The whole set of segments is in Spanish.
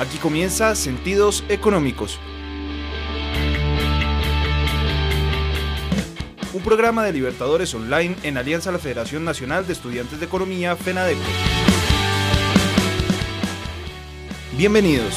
Aquí comienza Sentidos Económicos. Un programa de Libertadores Online en alianza a la Federación Nacional de Estudiantes de Economía, FENADECO. Bienvenidos.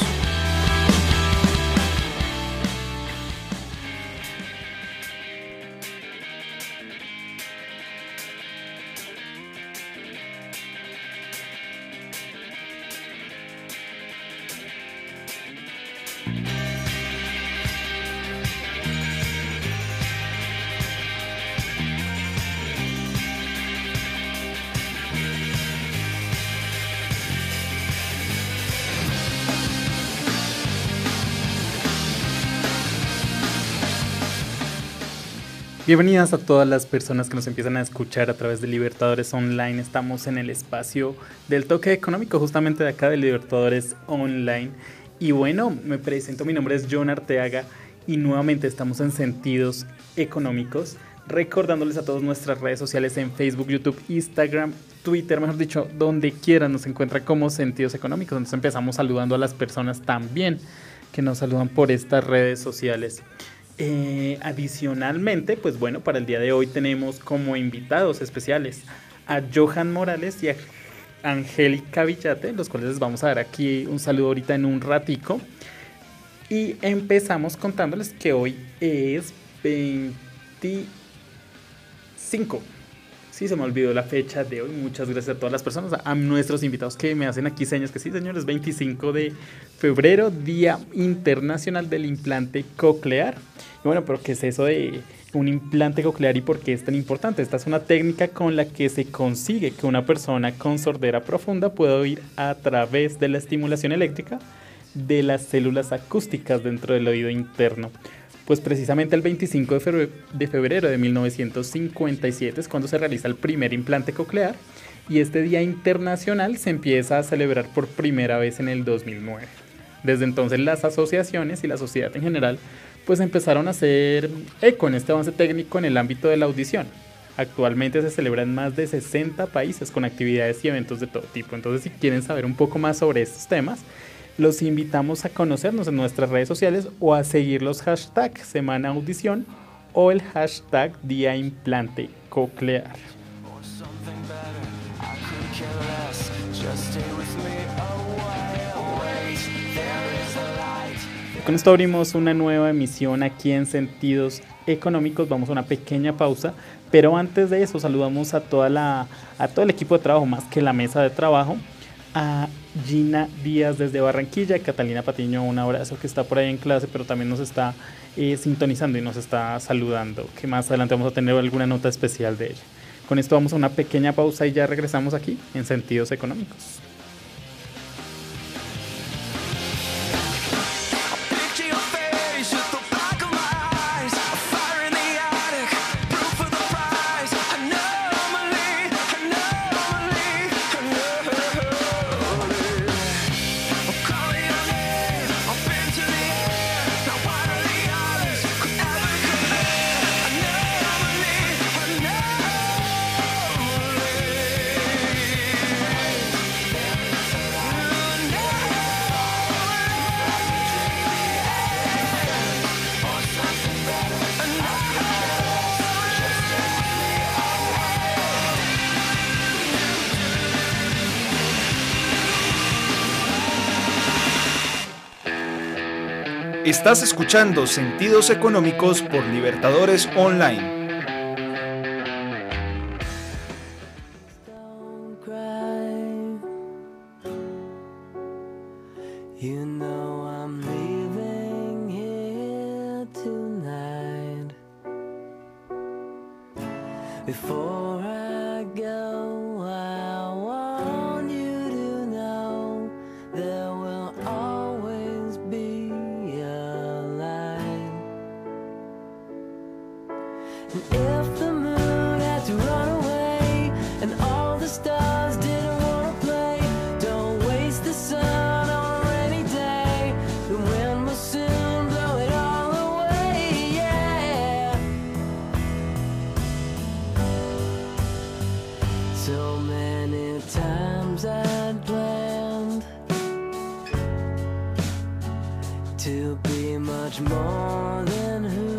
Bienvenidas a todas las personas que nos empiezan a escuchar a través de Libertadores Online. Estamos en el espacio del toque económico, justamente de acá de Libertadores Online. Y bueno, me presento, mi nombre es John Arteaga y nuevamente estamos en Sentidos Económicos, recordándoles a todos nuestras redes sociales en Facebook, YouTube, Instagram, Twitter, mejor dicho, donde quieran nos encuentra como Sentidos Económicos. Entonces empezamos saludando a las personas también que nos saludan por estas redes sociales. Eh, adicionalmente, pues bueno, para el día de hoy tenemos como invitados especiales a Johan Morales y a Angélica Villate, los cuales les vamos a dar aquí un saludo ahorita en un ratico. Y empezamos contándoles que hoy es 25. Sí, se me olvidó la fecha de hoy. Muchas gracias a todas las personas, a nuestros invitados que me hacen aquí señas que sí, señores, 25 de febrero, Día Internacional del Implante Coclear bueno, pero ¿qué es eso de un implante coclear y por qué es tan importante? Esta es una técnica con la que se consigue que una persona con sordera profunda pueda oír a través de la estimulación eléctrica de las células acústicas dentro del oído interno. Pues precisamente el 25 de febrero, de febrero de 1957 es cuando se realiza el primer implante coclear y este Día Internacional se empieza a celebrar por primera vez en el 2009. Desde entonces las asociaciones y la sociedad en general pues empezaron a hacer eco en este avance técnico en el ámbito de la audición. Actualmente se celebra en más de 60 países con actividades y eventos de todo tipo. Entonces, si quieren saber un poco más sobre estos temas, los invitamos a conocernos en nuestras redes sociales o a seguir los hashtags Semana Audición o el hashtag Día Implante Coclear. Con esto abrimos una nueva emisión aquí en Sentidos Económicos. Vamos a una pequeña pausa, pero antes de eso saludamos a, toda la, a todo el equipo de trabajo, más que la mesa de trabajo. A Gina Díaz desde Barranquilla, Catalina Patiño, un abrazo que está por ahí en clase, pero también nos está eh, sintonizando y nos está saludando, que más adelante vamos a tener alguna nota especial de ella. Con esto vamos a una pequeña pausa y ya regresamos aquí en Sentidos Económicos. Estás escuchando Sentidos Económicos por Libertadores Online. to be much more than who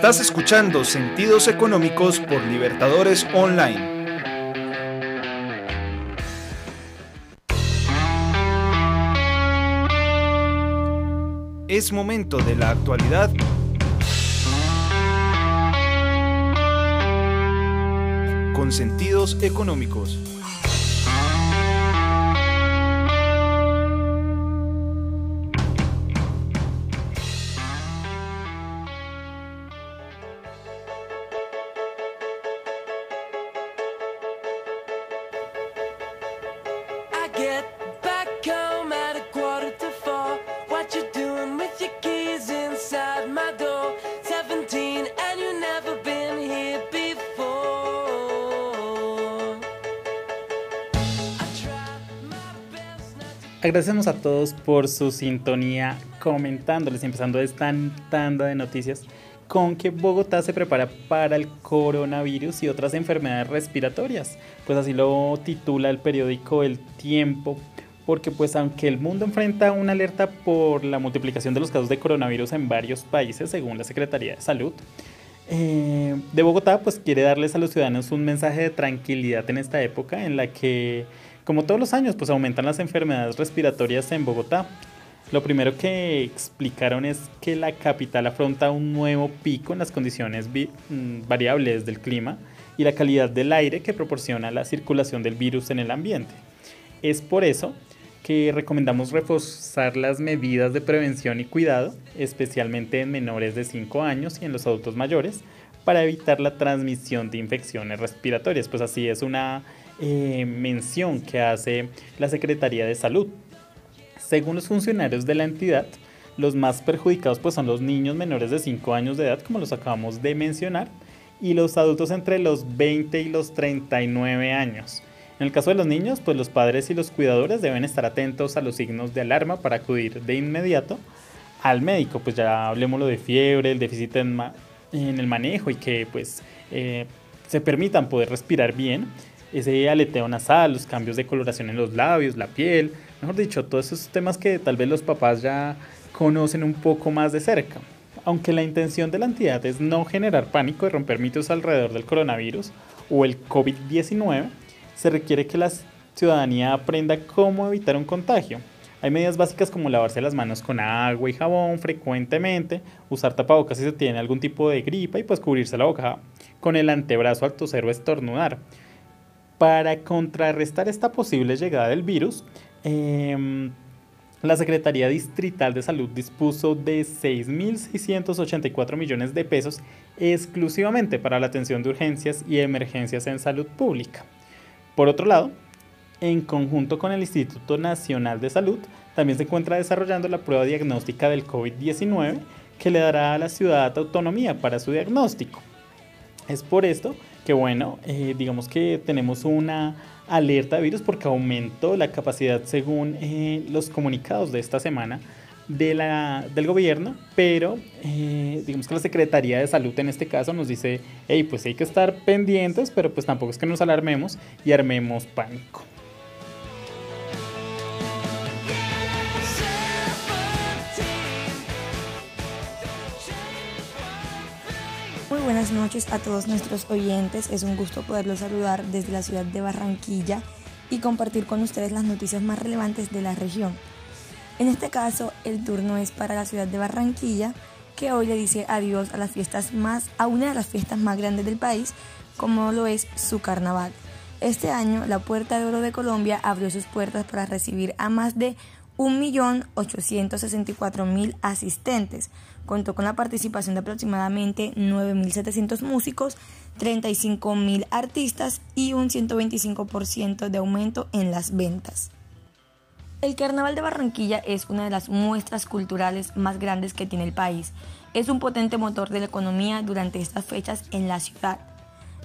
Estás escuchando Sentidos Económicos por Libertadores Online. Es momento de la actualidad con sentidos económicos. Agradecemos a todos por su sintonía comentándoles, empezando esta tanda de noticias con que Bogotá se prepara para el coronavirus y otras enfermedades respiratorias. Pues así lo titula el periódico El Tiempo, porque pues aunque el mundo enfrenta una alerta por la multiplicación de los casos de coronavirus en varios países, según la Secretaría de Salud, eh, de Bogotá pues quiere darles a los ciudadanos un mensaje de tranquilidad en esta época en la que, como todos los años, pues aumentan las enfermedades respiratorias en Bogotá. Lo primero que explicaron es que la capital afronta un nuevo pico en las condiciones mm, variables del clima y la calidad del aire que proporciona la circulación del virus en el ambiente. Es por eso que recomendamos reforzar las medidas de prevención y cuidado, especialmente en menores de 5 años y en los adultos mayores, para evitar la transmisión de infecciones respiratorias. Pues así es una eh, mención que hace la Secretaría de Salud. Según los funcionarios de la entidad, los más perjudicados pues, son los niños menores de 5 años de edad, como los acabamos de mencionar, y los adultos entre los 20 y los 39 años. En el caso de los niños, pues los padres y los cuidadores deben estar atentos a los signos de alarma para acudir de inmediato al médico. Pues ya hablemos de fiebre, el déficit en, el manejo y que pues eh, se permitan poder respirar bien. Ese aleteo nasal, los cambios de coloración en los labios, la piel, mejor dicho, todos esos temas que tal vez los papás ya conocen un poco más de cerca. Aunque la intención de la entidad es no generar pánico y romper mitos alrededor del coronavirus o el COVID-19, se requiere que la ciudadanía aprenda cómo evitar un contagio. Hay medidas básicas como lavarse las manos con agua y jabón frecuentemente, usar tapabocas si se tiene algún tipo de gripa y pues cubrirse la boca con el antebrazo al toser o estornudar. Para contrarrestar esta posible llegada del virus, em, la Secretaría Distrital de Salud dispuso de 6.684 millones de pesos exclusivamente para la atención de urgencias y emergencias en salud pública. Por otro lado, en conjunto con el Instituto Nacional de Salud, también se encuentra desarrollando la prueba diagnóstica del COVID-19 que le dará a la ciudad autonomía para su diagnóstico. Es por esto que, bueno, eh, digamos que tenemos una alerta de virus porque aumentó la capacidad según eh, los comunicados de esta semana de la, del gobierno, pero eh, digamos que la Secretaría de Salud en este caso nos dice, hey, pues hay que estar pendientes, pero pues tampoco es que nos alarmemos y armemos pánico. Buenas noches a todos nuestros oyentes, es un gusto poderlos saludar desde la ciudad de Barranquilla y compartir con ustedes las noticias más relevantes de la región. En este caso, el turno es para la ciudad de Barranquilla, que hoy le dice adiós a las fiestas más, a una de las fiestas más grandes del país, como lo es su carnaval. Este año, la Puerta de Oro de Colombia abrió sus puertas para recibir a más de 1.864.000 asistentes. Contó con la participación de aproximadamente 9.700 músicos, 35.000 artistas y un 125% de aumento en las ventas. El Carnaval de Barranquilla es una de las muestras culturales más grandes que tiene el país. Es un potente motor de la economía durante estas fechas en la ciudad.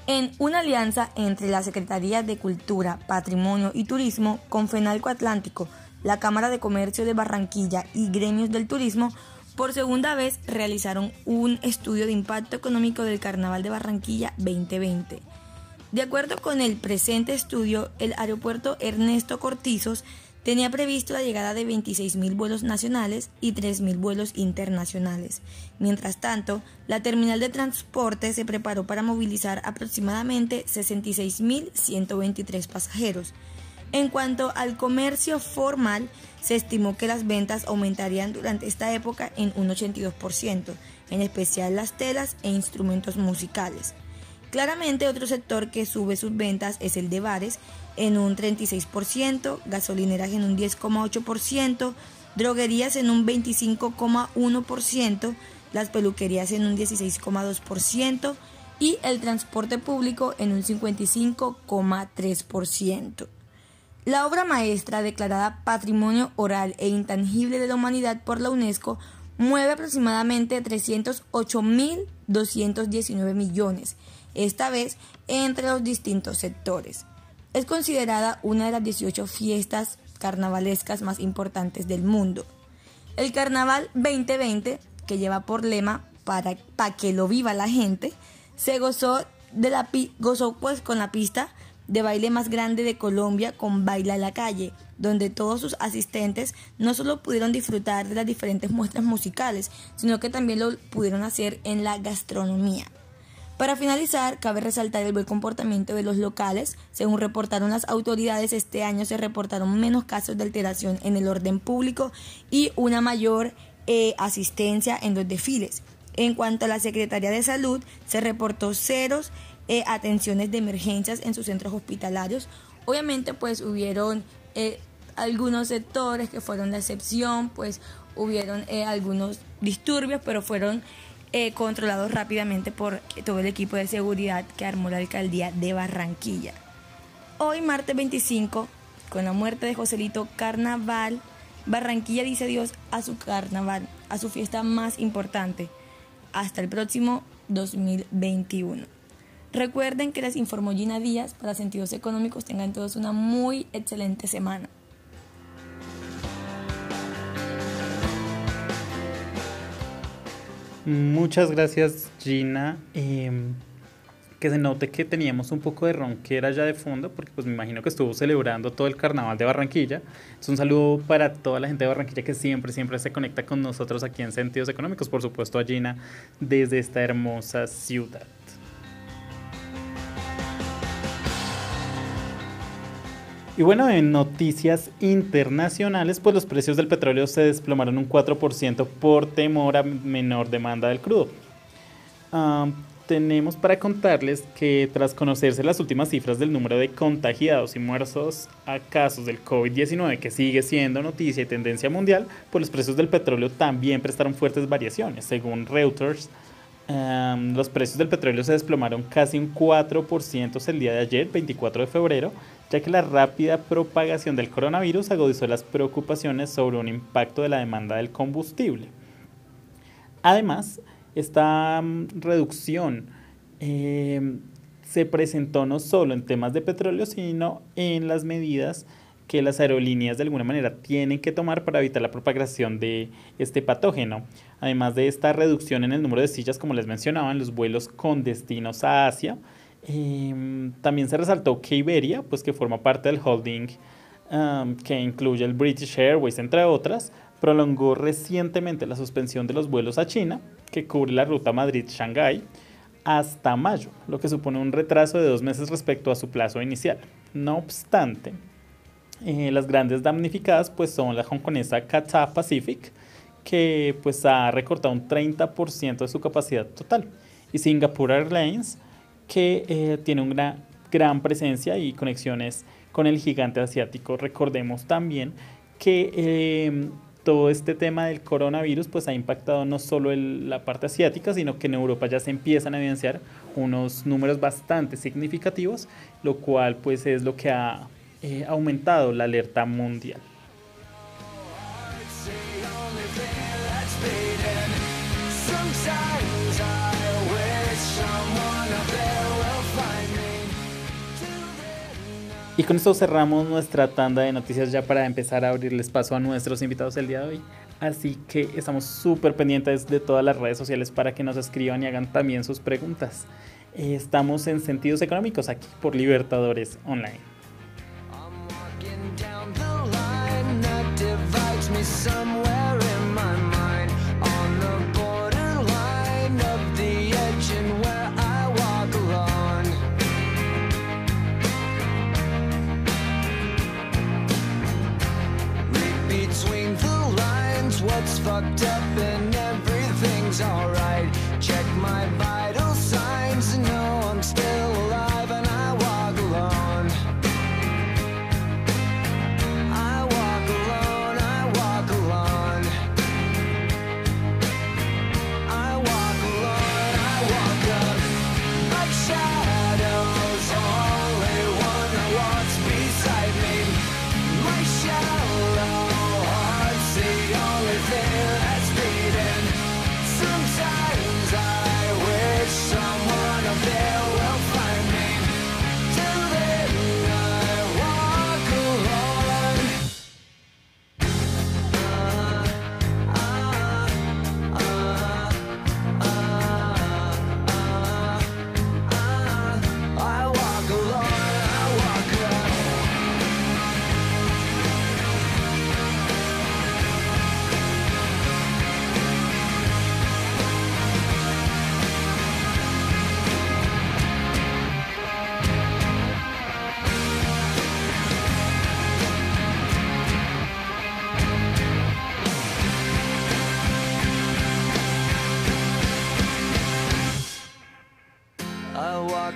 En una alianza entre la Secretaría de Cultura, Patrimonio y Turismo con Fenalco Atlántico, la Cámara de Comercio de Barranquilla y gremios del turismo, por segunda vez realizaron un estudio de impacto económico del Carnaval de Barranquilla 2020. De acuerdo con el presente estudio, el aeropuerto Ernesto Cortizos tenía previsto la llegada de 26.000 vuelos nacionales y 3.000 vuelos internacionales. Mientras tanto, la terminal de transporte se preparó para movilizar aproximadamente 66.123 pasajeros. En cuanto al comercio formal, se estimó que las ventas aumentarían durante esta época en un 82%, en especial las telas e instrumentos musicales. Claramente otro sector que sube sus ventas es el de bares en un 36%, gasolineras en un 10,8%, droguerías en un 25,1%, las peluquerías en un 16,2% y el transporte público en un 55,3%. La obra maestra declarada Patrimonio Oral e Intangible de la Humanidad por la UNESCO mueve aproximadamente 308.219 millones esta vez entre los distintos sectores. Es considerada una de las 18 fiestas carnavalescas más importantes del mundo. El Carnaval 2020, que lleva por lema para, que lo viva la gente, se gozó, de la, gozó pues con la pista de baile más grande de Colombia con Baila en la calle, donde todos sus asistentes no solo pudieron disfrutar de las diferentes muestras musicales, sino que también lo pudieron hacer en la gastronomía. Para finalizar, cabe resaltar el buen comportamiento de los locales. Según reportaron las autoridades, este año se reportaron menos casos de alteración en el orden público y una mayor eh, asistencia en los desfiles. En cuanto a la Secretaría de Salud, se reportó ceros eh, atenciones de emergencias en sus centros hospitalarios. Obviamente, pues hubieron eh, algunos sectores que fueron la excepción, pues hubieron algunos disturbios, pero fueron eh, controlados rápidamente por todo el equipo de seguridad que armó la alcaldía de Barranquilla. Hoy, martes 25, con la muerte de Joselito Carnaval, Barranquilla dice adiós a su carnaval, a su fiesta más importante, hasta el próximo 2021. Recuerden que les informó Gina Díaz para Sentidos Económicos. Tengan todos una muy excelente semana. Muchas gracias Gina. Em, que se note que teníamos un poco de ronquera ya de fondo, porque pues me imagino que estuvo celebrando todo el carnaval de Barranquilla. Es un saludo para toda la gente de Barranquilla que siempre, siempre se conecta con nosotros aquí en Sentidos Económicos, por supuesto a Gina desde esta hermosa ciudad. Y bueno, en noticias internacionales, pues los precios del petróleo se desplomaron un 4% por temor a menor demanda del crudo. tenemos para contarles que tras conocerse las últimas cifras del número de contagiados y muertos a casos del COVID-19, que sigue siendo noticia y tendencia mundial, pues los precios del petróleo también prestaron fuertes variaciones. Según Reuters, los precios del petróleo se desplomaron casi un 4% el día de ayer, 24 de febrero, ya que la rápida propagación del coronavirus agudizó las preocupaciones sobre un impacto de la demanda del combustible. Además, esta mm, reducción em, se presentó no solo en temas de petróleo, sino en las medidas que las aerolíneas de alguna manera tienen que tomar para evitar la propagación de este patógeno. Además de esta reducción en el número de sillas, como les mencionaba, en los vuelos con destinos a Asia, em, también se resaltó que Iberia, pues que forma parte del holding que incluye el British Airways, entre otras, prolongó recientemente la suspensión de los vuelos a China, que cubre la ruta Madrid-Shanghái, hasta mayo, lo que supone un retraso de dos meses respecto a su plazo inicial. No obstante, eh, las grandes damnificadas pues son la hongkonesa Cathay Pacific, que pues ha recortado un 30% de su capacidad total, y Singapore Airlines, que eh, tiene una gran presencia y conexiones con el gigante asiático. Recordemos también que eh, todo este tema del coronavirus pues ha impactado no solo en la parte asiática, sino que en Europa ya se empiezan a evidenciar unos números bastante significativos, lo cual pues es lo que ha eh, aumentado la alerta mundial. Y con esto cerramos nuestra tanda de noticias ya para empezar a abrirles paso a nuestros invitados el día de hoy. Así que estamos súper pendientes de todas las redes sociales para que nos escriban y hagan también sus preguntas. Estamos en Sentidos Económicos aquí por Libertadores Online. Fucked up and everything's alright. Check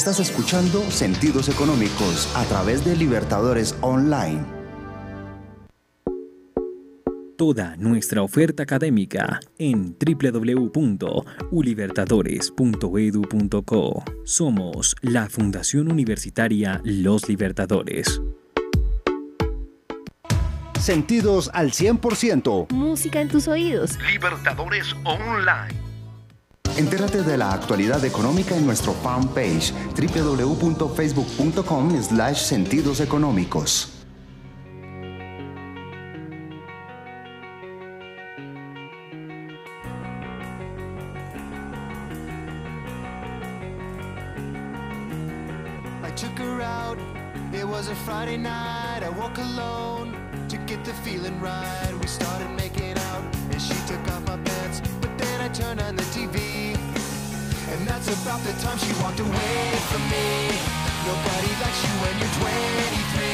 Estás escuchando Sentidos Económicos a través de Libertadores Online. Toda nuestra oferta académica en www.ulibertadores.edu.co. Somos la Fundación Universitaria Los Libertadores. Sentidos al 100%. Música en tus oídos. Libertadores Online. Entérate de la actualidad económica en nuestro fanpage www.facebook.com slash sentidos económicos. Friday night. I woke alone to get the feeling right. That's about the time she walked away from me. Nobody likes you when you're 23,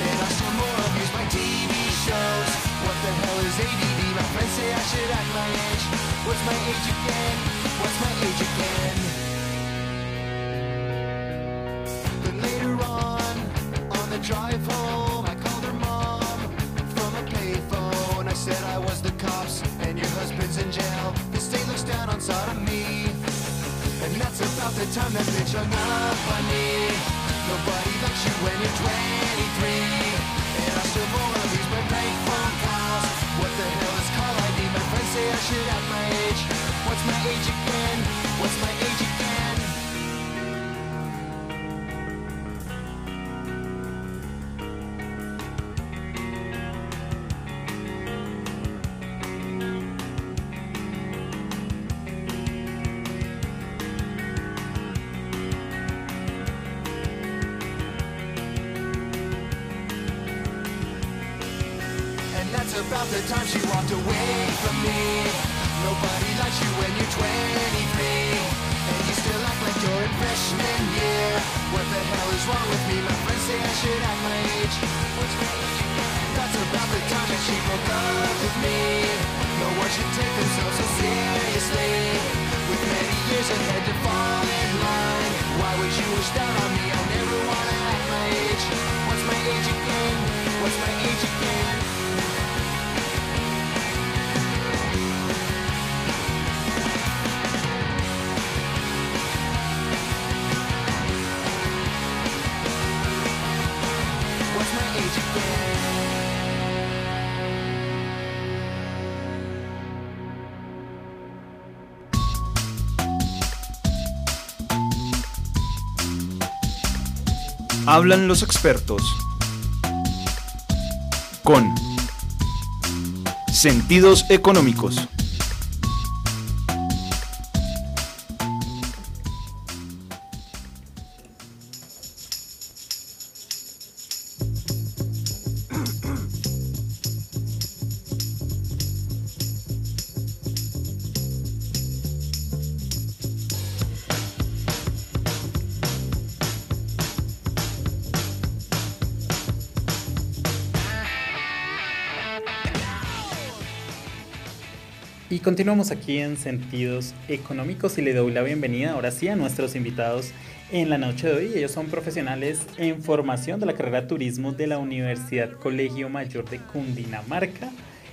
and I still more amuse by TV shows. What the hell is ADD? My friends say I should act my age. What's my age again? What's my age again? But later on, on the drive home, I called her mom from a payphone. I said I was the cops and your husband's in jail. The state looks down on sodomy. And that's about the time that bitch hung up on me. Nobody likes you when you're 23. And I still of these my bank phone calls. What the hell is call ID? My friends say I should have my age. What's my age again? Years ahead to fall in line. Why would you wish down on me? Hablan los expertos. Con sentidos económicos. Continuamos aquí en Sentidos Económicos y le doy la bienvenida ahora sí a nuestros invitados en la noche de hoy. Ellos son profesionales en formación de la carrera de turismo de la Universidad Colegio Mayor de Cundinamarca.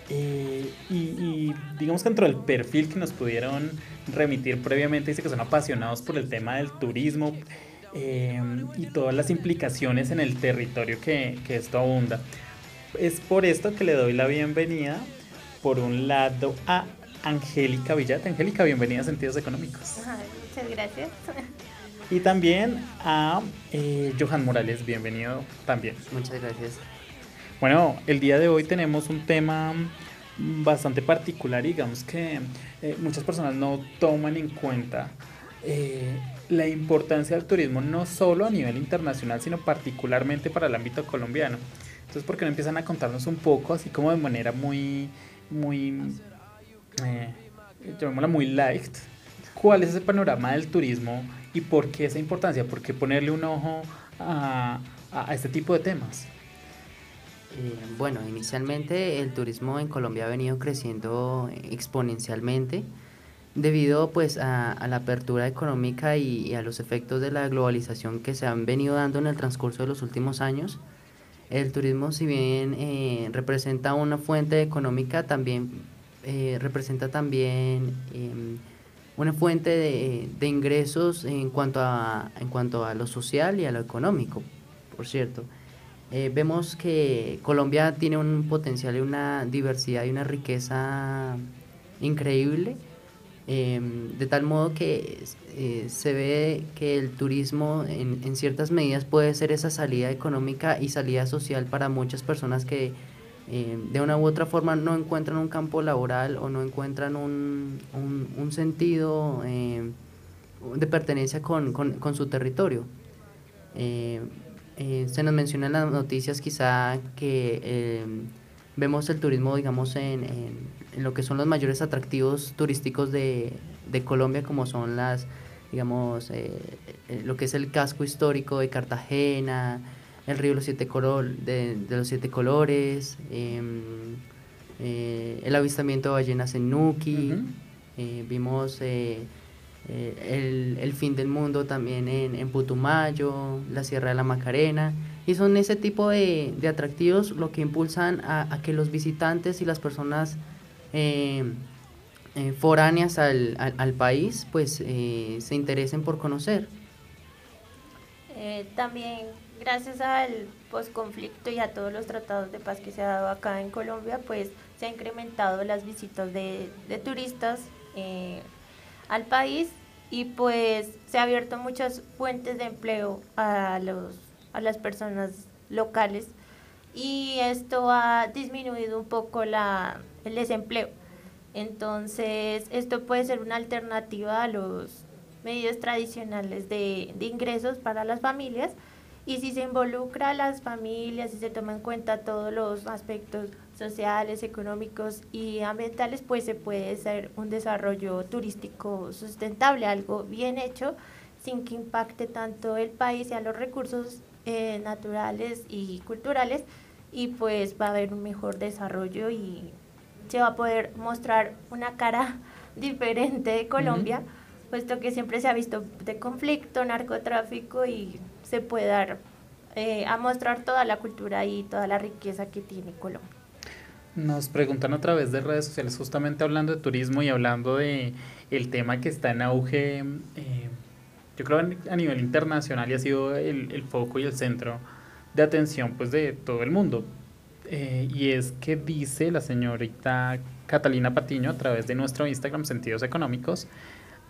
Eh, y, digamos que dentro del perfil que nos pudieron remitir previamente, dice que son apasionados por el tema del turismo eh, y todas las implicaciones en el territorio que, que esto abunda. Es por esto que le doy la bienvenida, por un lado, a Angélica Villata. Angélica, bienvenida a Sentidos Económicos. Ay, muchas gracias. Y también a eh, Johan Morales, bienvenido también. Muchas gracias. Bueno, el día de hoy tenemos un tema bastante particular, digamos que eh, muchas personas no toman en cuenta eh, la importancia del turismo no solo a nivel internacional, sino particularmente para el ámbito colombiano. Entonces, ¿por qué no empiezan a contarnos un poco, así como de manera muy, muy, eh, llamémosla muy light, cuál es ese panorama del turismo y por qué esa importancia? ¿Por qué ponerle un ojo a, a, este tipo de temas? Eh, bueno, inicialmente el turismo en Colombia ha venido creciendo exponencialmente debido pues a, a la apertura económica y, y, a los efectos de la globalización que se han venido dando en el transcurso de los últimos años. El turismo si bien eh, representa una fuente económica, también eh, representa también eh, una fuente de, ingresos en cuanto, a, en cuanto a lo social y a lo económico, por cierto. Eh, vemos que Colombia tiene un potencial y una diversidad y una riqueza increíble, eh, de tal modo que eh, se ve que el turismo en, ciertas medidas puede ser esa salida económica y salida social para muchas personas que de una u otra forma no encuentran un campo laboral o no encuentran un, un, un sentido de pertenencia con, con, con su territorio. Eh, se nos menciona en las noticias quizá que eh, vemos el turismo, digamos, en, en, en, lo que son los mayores atractivos turísticos de, de Colombia, como son las, digamos, eh, lo que es el casco histórico de Cartagena, el río los siete color, de, de los siete colores, em, el avistamiento de ballenas en Nuki, uh -huh. vimos eh, el, el, fin del mundo también en, en, Putumayo, la Sierra de la Macarena, y son ese tipo de, de atractivos lo que impulsan a, a, que los visitantes y las personas eh, eh, foráneas al, al, al, país pues eh, se interesen por conocer. Eh, también gracias al posconflicto y a todos los tratados de paz que se ha dado acá en Colombia, pues se ha incrementado las visitas de, de turistas eh, al país y pues se ha abierto muchas fuentes de empleo a, los, a las personas locales y esto ha disminuido un poco la, el desempleo. Entonces, esto puede ser una alternativa a los medios tradicionales de, de ingresos para las familias y si se involucra a las familias y se toma en cuenta todos los aspectos sociales, económicos y ambientales, pues se puede hacer un desarrollo turístico sustentable, algo bien hecho, sin que impacte tanto el país y a los recursos eh, naturales y culturales, y pues va a haber un mejor desarrollo y se va a poder mostrar una cara diferente de Colombia, uh -huh. puesto que siempre se ha visto de conflicto, narcotráfico y se puede dar eh, a mostrar toda la cultura y toda la riqueza que tiene Colombia. Nos preguntan a través de redes sociales, justamente hablando de turismo y hablando de el tema que está en auge, eh, yo creo a nivel internacional y ha sido el, el, foco y el centro de atención pues de todo el mundo. Eh, y es que dice la señorita Catalina Patiño a través de nuestro Instagram Sentidos Económicos,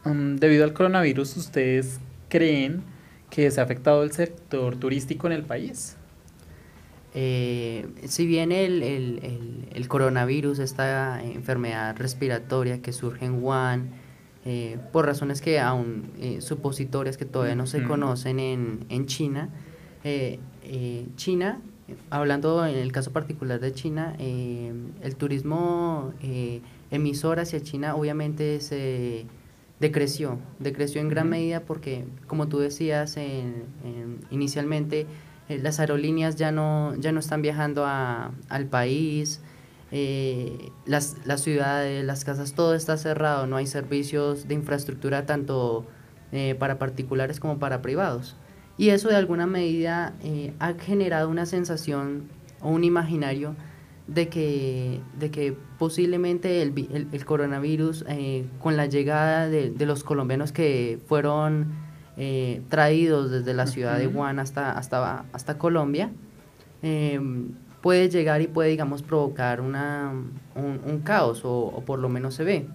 um, debido al coronavirus, ¿ustedes creen que se ha afectado el sector turístico en el país? Eh, si bien el, el, el, el, coronavirus, esta enfermedad respiratoria que surge en Wuhan, eh, por razones que aún eh, supositorias que todavía no se mm. conocen en, en China, eh, China, hablando en el caso particular de China, el turismo emisor hacia China obviamente se decreció, decreció en gran medida porque, como tú decías en, en, inicialmente, eh, las aerolíneas ya no, ya no están viajando a, al país, eh, las, las ciudades, las casas, todo está cerrado, no hay servicios de infraestructura tanto eh, para particulares como para privados. Y eso de alguna medida eh, ha generado una sensación o un imaginario de que, de que posiblemente el, vi- el- el coronavirus, eh, con la llegada de, de los colombianos que fueron eh, traídos desde la ciudad de. Wuhan hasta, hasta, hasta Colombia, eh, puede llegar y puede, digamos, provocar una, un, un caos, o, o por lo menos se ve.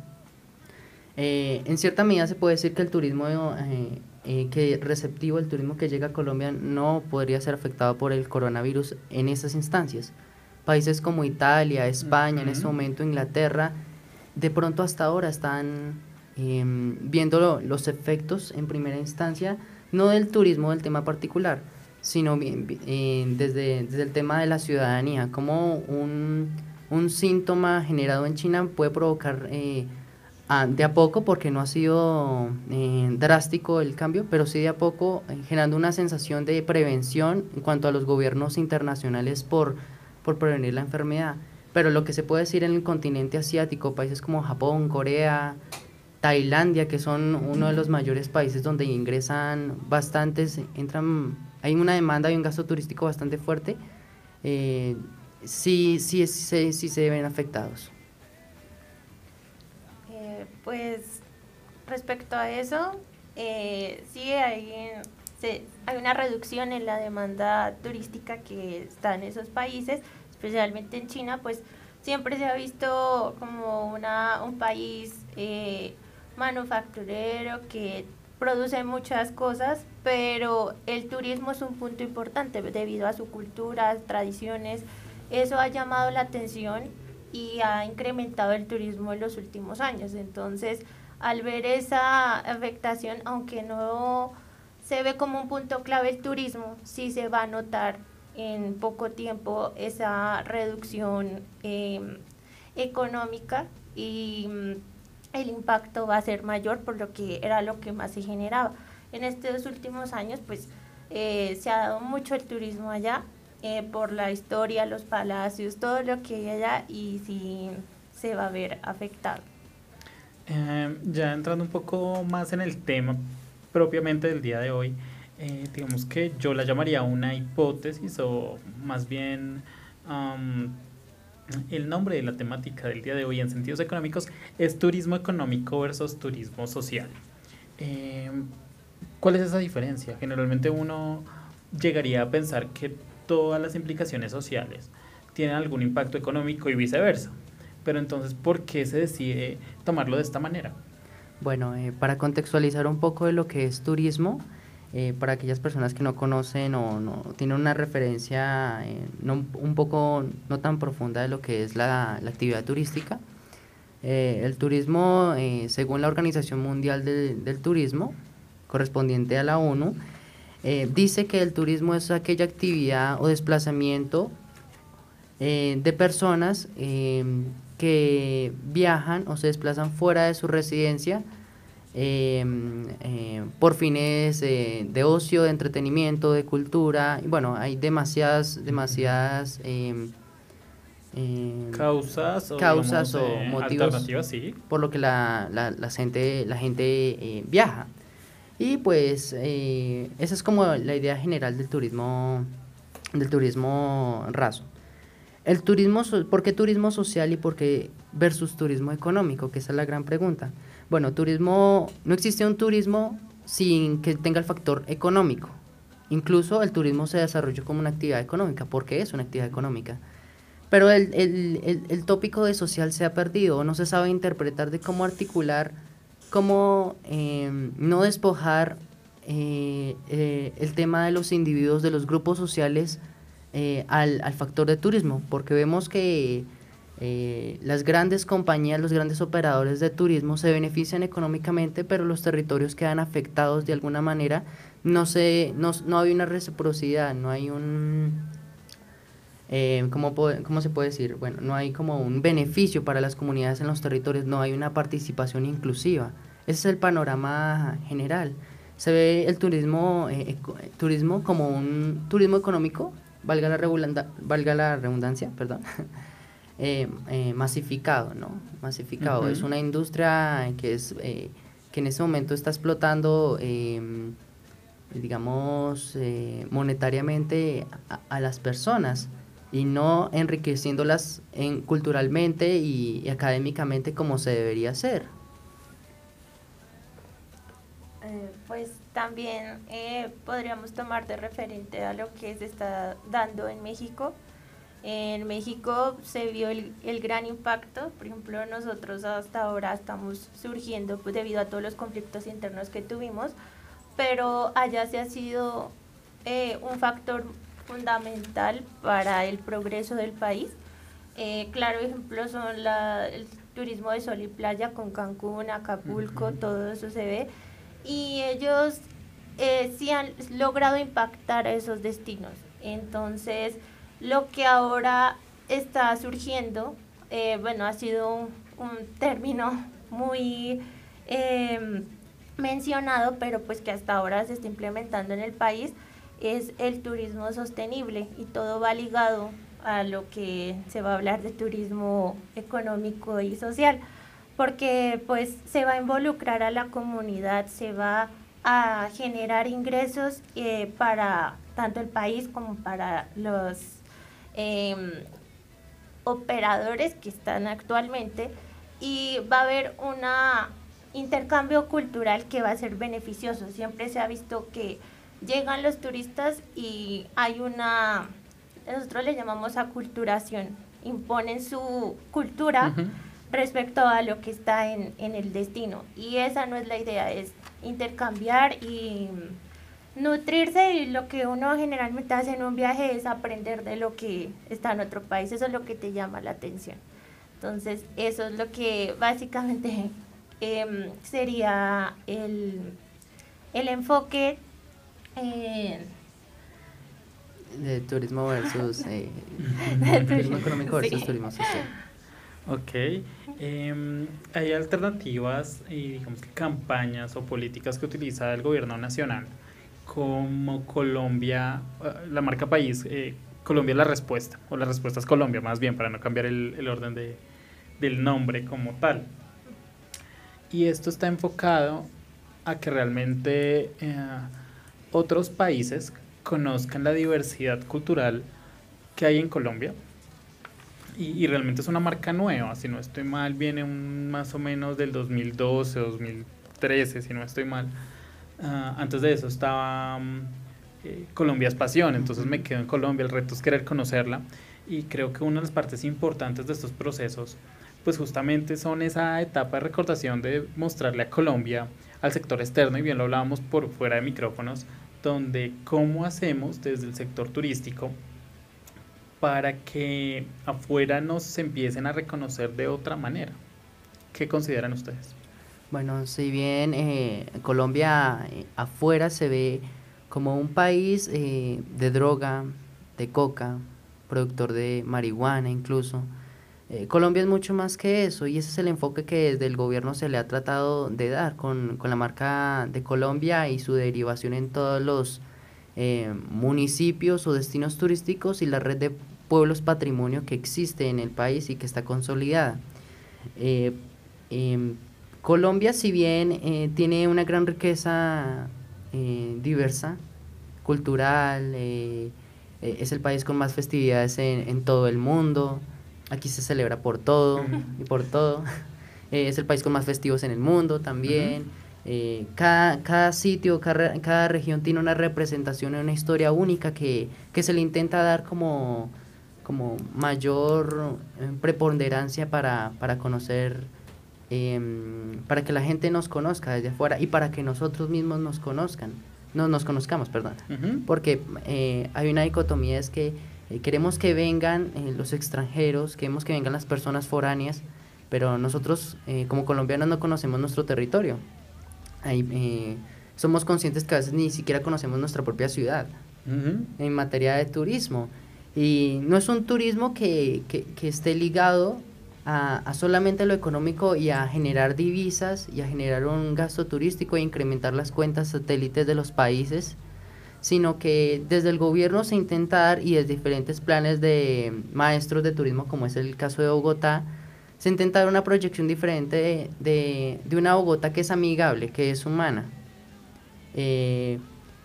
Eh, en cierta medida se puede decir que el turismo que receptivo, el turismo que llega a Colombia no podría ser afectado por el coronavirus en esas instancias. Países como Italia, España, en este momento Inglaterra, de pronto hasta ahora están em, viendo lo- los efectos en primera instancia, no del turismo del tema particular, sino eh, desde, desde el tema de la ciudadanía, como un, un síntoma generado en China puede provocar eh, a- de a poco, porque no ha sido eh, drástico el cambio, pero sí de a poco eh, generando una sensación de prevención en cuanto a los gobiernos internacionales por, por prevenir la enfermedad. Pero lo que se puede decir en el continente asiático, países como Japón, Corea, Tailandia, que son uno de los mayores países donde ingresan bastantes, entran, hay una demanda y un gasto turístico bastante fuerte, eh, sí, sí, es- sí, sí se ven afectados. Eh, pues respecto a eso, eh, sí hay, se- hay una reducción en la demanda turística que está en esos países, especialmente en China, pues siempre se ha visto como una, un país eh, manufacturero que produce muchas cosas, pero el turismo es un punto importante debido a su cultura, tradiciones. Eso ha llamado la atención y ha incrementado el turismo en los últimos años. Entonces, al ver esa afectación, aunque no se ve como un punto clave el turismo, sí se va a notar en poco tiempo esa reducción eh, económica y mm, el impacto va a ser mayor por lo que era lo que más se generaba. En estos últimos años, pues eh, se ha dado mucho el turismo allá eh, por la historia, los palacios, todo lo que hay allá y sí se va a ver afectado. Eh, ya entrando un poco más en el tema propiamente del día de hoy, eh, digamos que yo la llamaría una hipótesis o más bien el nombre de la temática del día de hoy en sentidos económicos es turismo económico versus turismo social. Eh, ¿Cuál es esa diferencia? Generalmente uno llegaría a pensar que todas las implicaciones sociales tienen algún impacto económico y viceversa. Pero entonces, ¿por qué se decide tomarlo de esta manera? Bueno, eh, para contextualizar un poco de lo que es turismo, eh, para aquellas personas que no conocen o no tienen una referencia eh, no, un poco no tan profunda de lo que es la, actividad turística, el turismo, según la Organización Mundial del- Turismo, correspondiente a la ONU, dice que el turismo es aquella actividad o desplazamiento de personas que viajan o se desplazan fuera de su residencia eh, eh, por fines eh, de ocio, de entretenimiento, de cultura. Y bueno, hay demasiadas, demasiadas eh, eh, Causas o, causas digamos, o eh, motivos sí. por lo que la, la, la gente, la gente eh, viaja. Y pues esa es como la idea general del turismo, del turismo raso. El turismo, ¿por qué turismo social y por qué versus turismo económico? Que esa es la gran pregunta. Bueno, turismo, no existe un turismo sin que tenga el factor económico. Incluso el turismo se desarrolló como una actividad económica, porque es una actividad económica. Pero el, el, el, el tópico de social se ha perdido, no se sabe interpretar de cómo articular, cómo eh, no despojar eh, eh, el tema de los individuos, de los grupos sociales eh, al, al factor de turismo, porque vemos que eh, las grandes compañías, los grandes operadores de turismo se benefician económicamente, pero los territorios quedan afectados de alguna manera. No, se, no, no hay una reciprocidad, no hay un... Eh, ¿cómo, ¿Cómo se puede decir? Bueno, no hay como un beneficio para las comunidades en los territorios, no hay una participación inclusiva. Ese es el panorama general. Se ve el turismo, eco- eh, turismo como un turismo económico, valga la, regulanda- valga la redundancia, perdón, eh, eh, masificado, ¿no? Masificado. Es una industria que es... eh, que en ese momento está explotando, em, digamos, eh, monetariamente a, las personas y no enriqueciéndolas en, culturalmente y, académicamente como se debería hacer. Eh, pues también eh, podríamos tomar de referente a lo que se está dando en México. En México se vio el, el, gran impacto, por ejemplo nosotros hasta ahora estamos surgiendo pues, debido a todos los conflictos internos que tuvimos, pero allá se ha sido eh, un factor fundamental para el progreso del país. Eh, claro ejemplo son la, el turismo de sol y playa con Cancún, Acapulco, todo eso se ve. Y ellos eh, sí han logrado impactar a esos destinos. Entonces, lo que ahora está surgiendo, eh, bueno, ha sido un, término muy em, mencionado, pero pues que hasta ahora se está implementando en el país, es el turismo sostenible y todo va ligado a lo que se va a hablar de turismo económico y social, porque pues se va a involucrar a la comunidad, se va a generar ingresos eh, para tanto el país como para los em, operadores que están actualmente. Y va a haber un intercambio cultural que va a ser beneficioso. Siempre se ha visto que llegan los turistas y hay una, nosotros le llamamos aculturación, imponen su cultura respecto a lo que está en, en el destino y esa no es la idea, es intercambiar y nutrirse y lo que uno generalmente hace en un viaje es aprender de lo que está en otro país, eso es lo que te llama la atención. Entonces, eso es lo que básicamente em, sería el, el enfoque de turismo versus eh, turismo económico versus turismo social. Ok. Em, ¿Hay alternativas y digamos campañas o políticas que utiliza el gobierno nacional como Colombia, eh, la marca país, eh, Colombia es la respuesta, o la respuesta es Colombia más bien, para no cambiar el, el orden de, del nombre como tal? Y esto está enfocado a que realmente eh, otros países conozcan la diversidad cultural que hay en Colombia y, realmente es una marca nueva, si no estoy mal, viene un, más o menos del 2012, 2013, si no estoy mal. Ah, antes de eso estaba mm, eh, Colombia es Pasión, entonces me quedo en Colombia, el reto es querer conocerla y creo que una de las partes importantes de estos procesos pues justamente son esa etapa de recordación de mostrarle a Colombia al sector externo, y bien lo hablábamos por fuera de micrófonos, donde cómo hacemos desde el sector turístico para que afuera nos empiecen a reconocer de otra manera. ¿Qué consideran ustedes? Bueno, si bien eh, Colombia eh, afuera se ve como un país eh, de droga, de coca, productor de marihuana incluso, Colombia es mucho más que eso y ese es el enfoque que desde el gobierno se le ha tratado de dar con, con la marca de Colombia y su derivación en todos los municipios o destinos turísticos y la red de pueblos patrimonio que existe en el país y que está consolidada. Eh, em, Colombia, si bien eh, tiene una gran riqueza eh, diversa, cultural, es el país con más festividades en, todo el mundo, aquí se celebra por todo y por todo, es el país con más festivos en el mundo también. cada, cada, sitio, cada, cada, región tiene una representación, una historia única que, que se le intenta dar como, como mayor eh, preponderancia para, para conocer, em, para que la gente nos conozca desde afuera y para que nosotros mismos nos conozcan, no nos conozcamos, perdón. Porque eh, hay una dicotomía, es que eh, queremos que vengan los extranjeros, queremos que vengan las personas foráneas, pero nosotros como colombianos no conocemos nuestro territorio. somos conscientes que a veces ni siquiera conocemos nuestra propia ciudad en materia de turismo. Y no es un turismo que, que, esté ligado a, a, solamente lo económico y a generar divisas y a generar un gasto turístico e incrementar las cuentas satélites de los países, sino que desde el gobierno se intenta dar y desde diferentes planes de maestros de turismo, como es el caso de Bogotá, se intenta dar una proyección diferente de, de, de una Bogotá que es amigable, que es humana. Eh,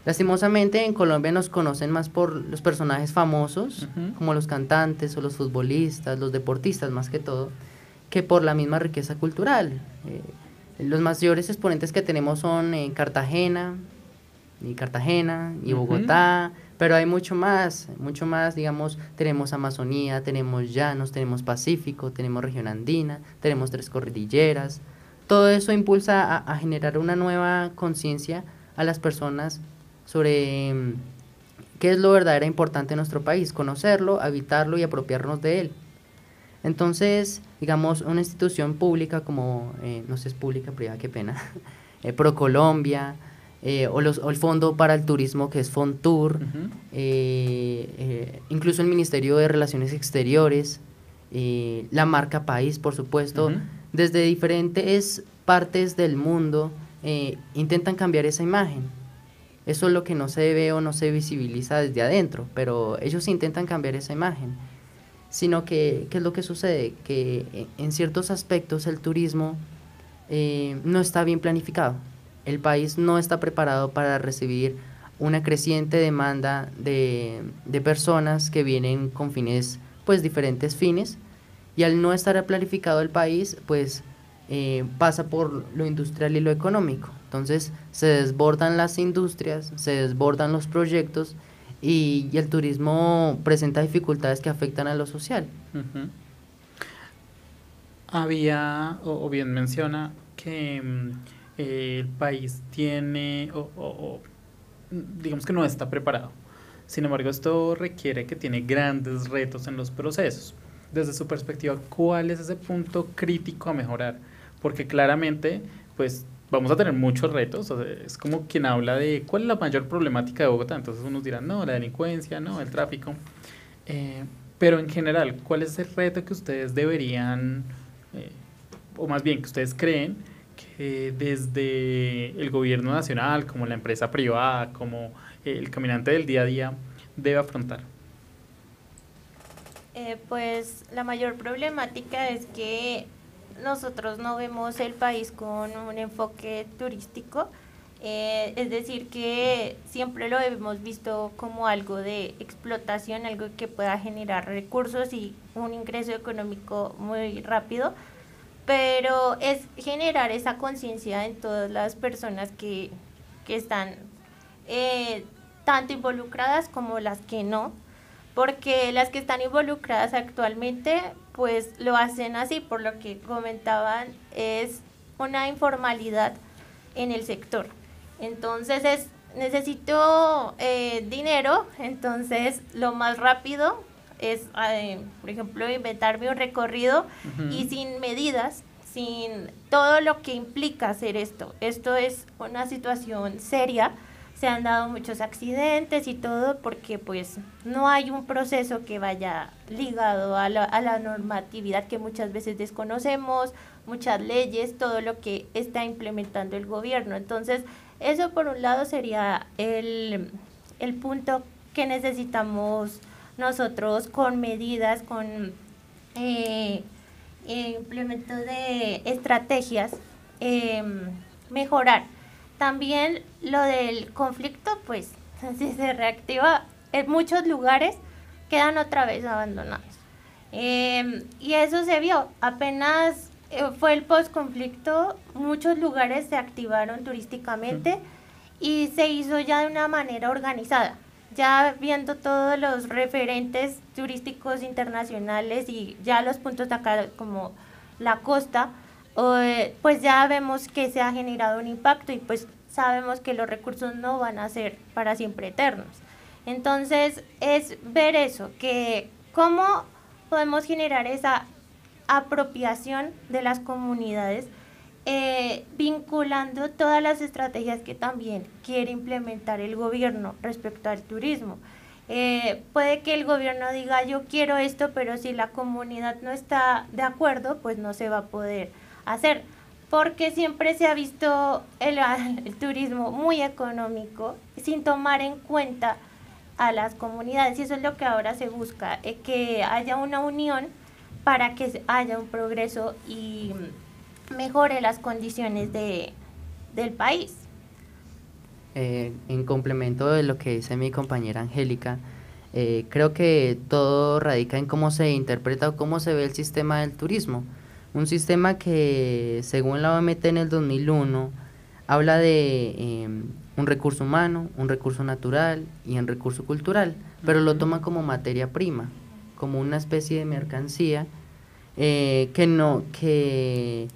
lastimosamente en Colombia nos conocen más por los personajes famosos, como los cantantes o los futbolistas, los deportistas más que todo, que por la misma riqueza cultural. Eh, los mayores exponentes que tenemos son eh, Cartagena, y Cartagena, y. Bogotá, pero hay mucho más, mucho más, digamos, tenemos Amazonía, tenemos llanos, tenemos Pacífico, tenemos región andina, tenemos tres cordilleras. Todo eso impulsa a, a generar una nueva conciencia a las personas sobre qué es lo verdadera importante en nuestro país, conocerlo, habitarlo y apropiarnos de él. Entonces, digamos, una institución pública como, eh, no sé, es pública, privada, qué pena, eh, Procolombia, eh, o, los, o el Fondo para el Turismo que es Fontur, Ujú. eh, eh, incluso el Ministerio de Relaciones Exteriores, la marca País, por supuesto, desde diferentes partes del mundo intentan cambiar esa imagen. Eso es lo que no se ve o no se visibiliza desde adentro, pero ellos intentan cambiar esa imagen. Sino que, ¿qué es lo que sucede? Que eh, en ciertos aspectos el turismo eh, no está bien planificado. El país no está preparado para recibir una creciente demanda de, de personas que vienen con fines, pues diferentes fines, y al no estar planificado el país, pues eh, pasa por lo industrial y lo económico. Entonces se desbordan las industrias, se desbordan los proyectos y, el turismo presenta dificultades que afectan a lo social. Había, o, bien menciona, que mm, el país tiene, o, o- digamos que no está preparado. Sin embargo, esto requiere que tiene grandes retos en los procesos. Desde su perspectiva, ¿cuál es ese punto crítico a mejorar? Porque claramente, pues vamos a tener muchos retos. o sea, es como quien habla de cuál es la mayor problemática de Bogotá. Entonces unos dirán, no, la delincuencia, no, el tráfico. Eh, pero en general, ¿cuál es el reto que ustedes deberían, eh, o más bien que ustedes creen que desde el gobierno nacional, como la empresa privada, como el caminante del día a día, debe afrontar? Eh, pues la mayor problemática es que nosotros no vemos el país con un enfoque turístico, eh, es decir, que siempre lo hemos visto como algo de explotación, algo que pueda generar recursos y un ingreso económico muy rápido, pero es generar esa conciencia en todas las personas que, que están eh, tanto involucradas como las que no, porque las que están involucradas actualmente pues lo hacen así, por lo que comentaban, es una informalidad en el sector. Entonces es, necesito eh, dinero, entonces lo más rápido es, eh, por ejemplo, inventarme un recorrido y sin medidas, sin todo lo que implica hacer esto. Esto es una situación seria. Se han dado muchos accidentes y todo porque pues no hay un proceso que vaya ligado a la, a la normatividad que muchas veces desconocemos, muchas leyes, todo lo que está implementando el gobierno. Entonces, eso por un lado sería el, el punto que necesitamos nosotros con medidas, con eh, eh, implemento de estrategias, eh, mejorar. También lo del conflicto, pues, si se reactiva, en muchos lugares quedan otra vez abandonados. Eh, y eso se vio, apenas eh, fue el post-conflicto, muchos lugares se activaron turísticamente y se hizo ya de una manera organizada. Ya viendo todos los referentes turísticos internacionales y ya los puntos de acá como la costa, pues ya vemos que se ha generado un impacto y pues sabemos que los recursos no van a ser para siempre eternos. Entonces es ver eso, que cómo podemos generar esa apropiación de las comunidades, eh, vinculando todas las estrategias que también quiere implementar el gobierno respecto al turismo. Eh, puede que el gobierno diga yo quiero esto, pero si la comunidad no está de acuerdo, pues no se va a poder hacer. Porque siempre se ha visto el, turismo muy económico sin tomar en cuenta a las comunidades y eso es lo que ahora se busca, eh, que haya una unión para que haya un progreso y mejore las condiciones de, del país. Eh, en complemento de lo que dice mi compañera Angélica, eh, creo que todo radica en cómo se interpreta o cómo se ve el sistema del turismo. Un sistema que, según la OMT en el 2001, habla de eh, un recurso humano, un recurso natural y un recurso cultural, pero lo toma como materia prima, como una especie de mercancía eh, que no que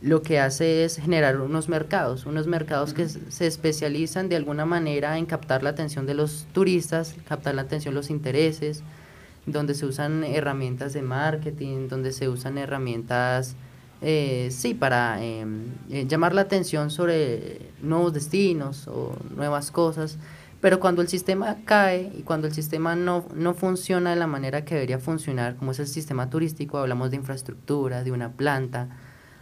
lo que hace es generar unos mercados, unos mercados que se especializan de alguna manera en captar la atención de los turistas, captar la atención, los intereses, donde se usan herramientas de marketing, donde se usan herramientas, eh, sí, para em, eh, llamar la atención sobre nuevos destinos o nuevas cosas. Pero cuando el sistema cae y cuando el sistema no, no funciona de la manera que debería funcionar, como es el sistema turístico, hablamos de infraestructura, de una planta,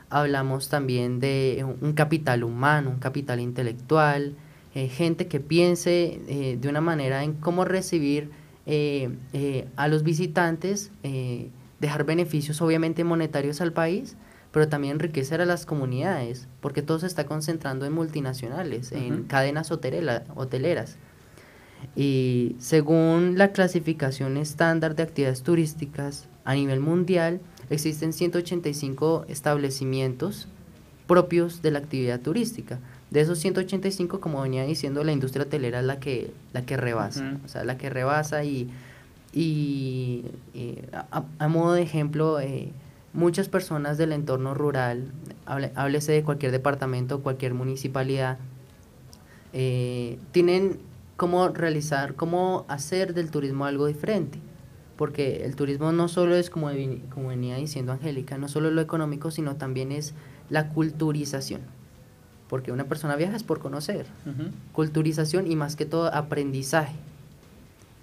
hablamos también de un- capital humano, un capital intelectual, eh, gente que piense de una manera en cómo recibir eh, eh, a los visitantes, eh, dejar beneficios obviamente monetarios al país, pero también enriquecer a las comunidades, porque todo se está concentrando en multinacionales, en cadenas hotelera- hoteleras. Y según la clasificación estándar de actividades turísticas a nivel mundial, existen 185 establecimientos propios de la actividad turística. De esos 185, como venía diciendo, la industria hotelera es la que, la que rebasa, o sea, la que rebasa y, y, eh, a, a modo de ejemplo, eh, muchas personas del entorno rural, hable- háblese de cualquier departamento, cualquier municipalidad, eh, tienen cómo realizar, cómo hacer del turismo algo diferente. Porque el turismo no solo es, como venía diciendo Angélica, no solo lo económico, sino también es la culturización. Porque una persona viaja es por conocer. Ujú. Culturización y más que todo aprendizaje.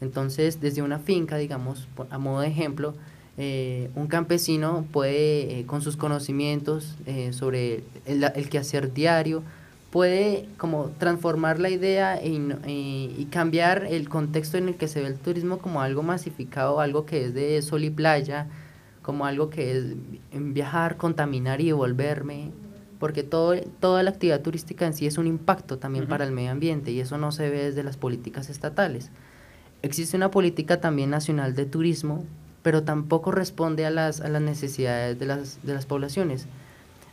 Entonces, desde una finca, digamos, a modo de ejemplo, eh, un campesino puede, eh, con sus conocimientos eh, sobre el, el quehacer diario, puede como transformar la idea e in- y cambiar el contexto en el que se ve el turismo como algo masificado, algo que es de sol y playa, como algo que es viajar, contaminar y devolverme, porque todo, toda la actividad turística en sí es un impacto también para el medio ambiente y eso no se ve desde las políticas estatales. Existe una política también nacional de turismo, pero tampoco responde a las, a las necesidades de las, de las poblaciones.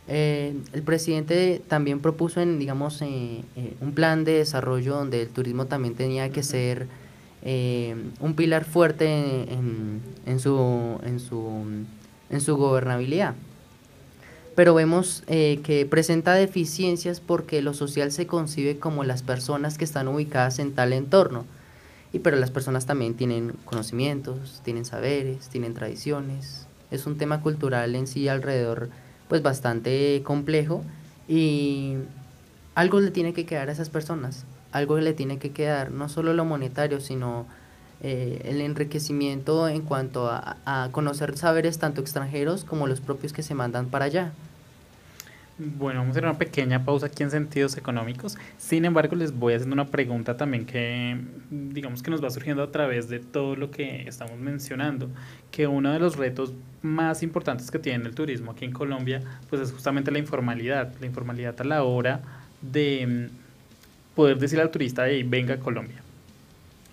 Eh, el presidente también propuso en, digamos, eh, eh, un plan de desarrollo donde el turismo también tenía que ser un pilar fuerte en, en su, en, su, en su gobernabilidad. Pero vemos eh, que presenta deficiencias porque lo social se concibe como las personas que están ubicadas en tal entorno. Y pero las personas también tienen conocimientos, tienen saberes, tienen tradiciones. Es un tema cultural en sí alrededor pues bastante complejo y algo le tiene que quedar a esas personas, algo le tiene que quedar, no solo lo monetario, sino eh, el enriquecimiento en cuanto a, a conocer saberes tanto extranjeros como los propios que se mandan para allá. Bueno, vamos a hacer una pequeña pausa aquí en sentidos económicos. Sin embargo, les voy haciendo una pregunta también que, digamos que nos va surgiendo a través de todo lo que estamos mencionando, que uno de los retos más importantes que tiene el turismo aquí en Colombia, pues es justamente la informalidad, la informalidad a la hora de mm, poder decirle al turista, hey, venga a Colombia.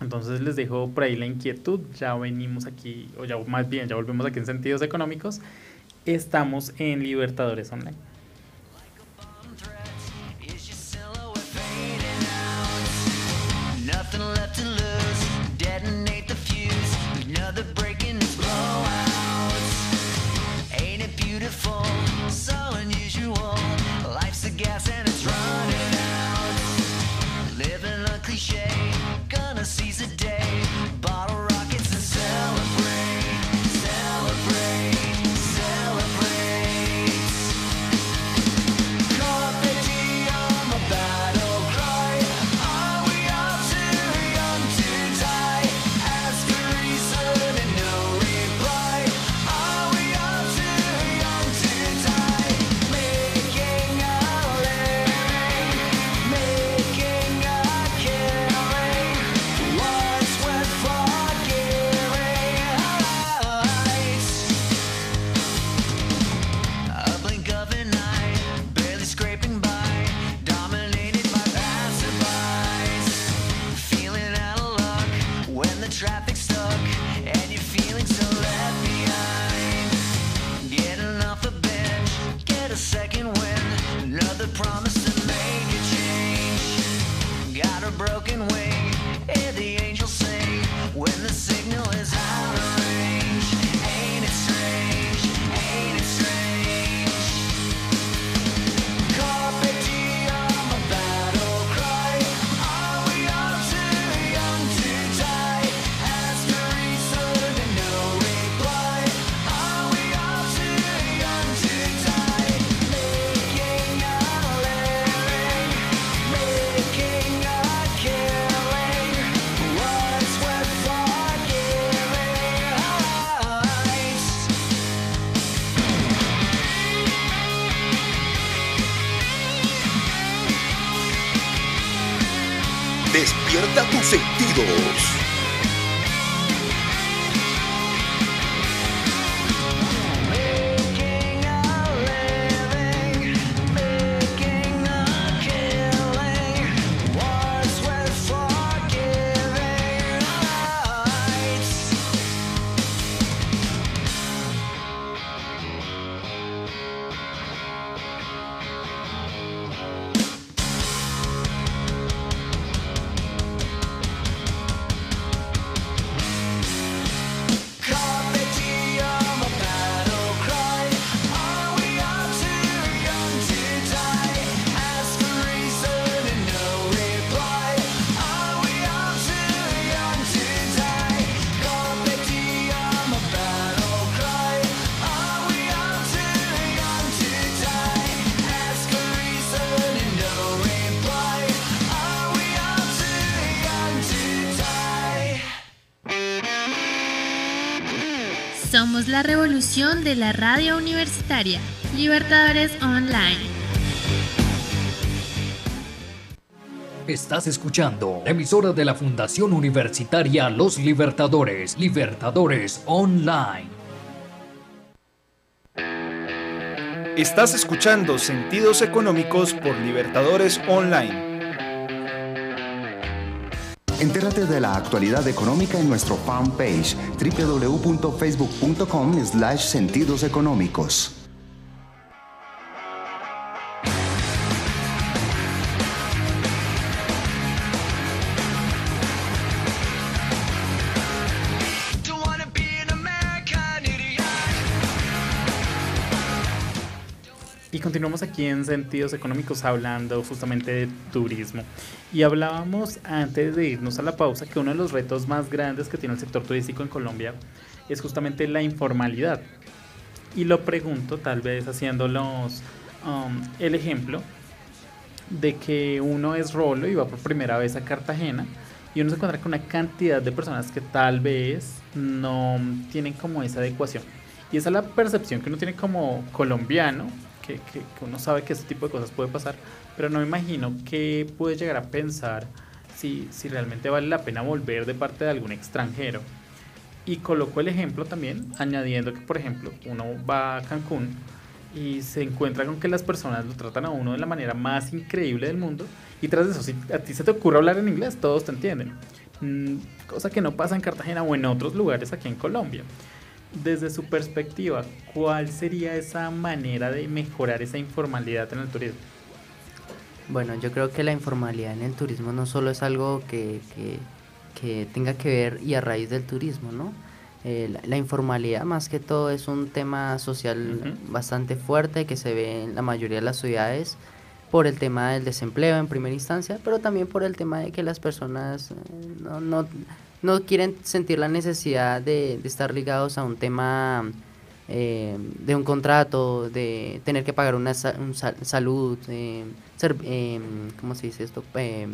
Entonces les dejo por ahí la inquietud, ya venimos aquí, o ya más bien, ya volvemos aquí en sentidos económicos, estamos en Libertadores Online. La revolución de la radio universitaria. Libertadores Online. Estás escuchando la emisora de la Fundación Universitaria Los Libertadores, Libertadores Online. Estás escuchando Sentidos Económicos por Libertadores Online. Entérate de la actualidad económica en nuestro fanpage www.facebook.com slash sentidos económicos. Continuamos aquí en Sentidos Económicos hablando justamente de turismo. Y hablábamos antes de irnos a la pausa que uno de los retos más grandes que tiene el sector turístico en Colombia es justamente la informalidad. Y lo pregunto, tal vez haciéndolos um, el ejemplo de que uno es rolo y va por primera vez a Cartagena y uno se encuentra con una cantidad de personas que tal vez no tienen como esa adecuación. Y esa es la percepción que uno tiene como colombiano que, uno sabe que ese tipo de cosas puede pasar, pero no me imagino que puede llegar a pensar si, si realmente vale la pena volver de parte de algún extranjero. Y coloco el ejemplo también, añadiendo que, por ejemplo, uno va a Cancún y se encuentra con que las personas lo tratan a uno de la manera más increíble del mundo. Y tras eso, si a ti se te ocurre hablar en inglés, todos te entienden. Mm, cosa que no pasa en Cartagena o en otros lugares aquí en Colombia desde su perspectiva, ¿cuál sería esa manera de mejorar esa informalidad en el turismo? Bueno, yo creo que la informalidad en el turismo no solo es algo que, que, tenga que ver y a raíz del turismo, ¿no? Eh, la, informalidad más que todo es un tema social bastante fuerte que se ve en la mayoría de las ciudades por el tema del desempleo en primera instancia, pero también por el tema de que las personas eh, no, no, no quieren sentir la necesidad de, estar ligados a un tema eh, de un contrato, de tener que pagar una salud, eh, ser, eh, ¿cómo se dice esto? Eh,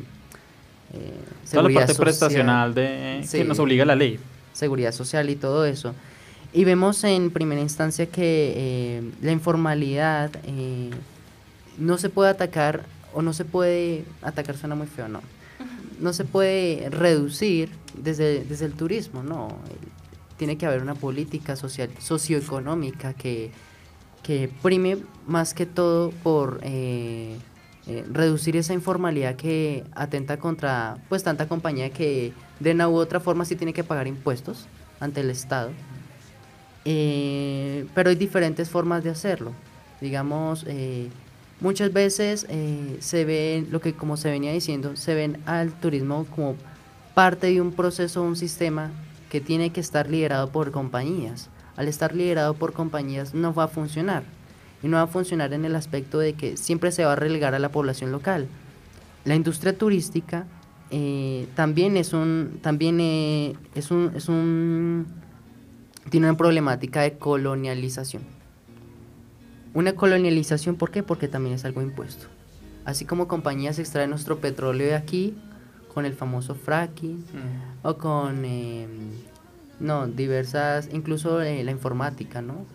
Toda la parte prestacional de, que nos obliga la ley. Seguridad social y todo eso. Y vemos en primera instancia que la informalidad no se puede atacar o no se puede atacar, suena muy feo, ¿no? No se puede reducir desde, desde el turismo, no. Tiene que haber una política social, socioeconómica que, que prime más que todo por eh, eh, reducir esa informalidad que atenta contra pues tanta compañía que de una u otra forma sí tiene que pagar impuestos ante el Estado. Eh, pero hay diferentes formas de hacerlo. Digamos, Muchas veces eh, se ve, lo que como se venía diciendo, se ven al turismo como parte de un proceso, un sistema que tiene que estar liderado por compañías. Al estar liderado por compañías no va a funcionar. Y no va a funcionar en el aspecto de que siempre se va a relegar a la población local. La industria turística eh, también es un, también eh, es un, tiene una problemática de colonialización una colonialización, ¿por qué? Porque también es algo impuesto. Así como compañías extraen nuestro petróleo de aquí, con el famoso fracking, o con, em, no, diversas, incluso eh, la informática, ¿no?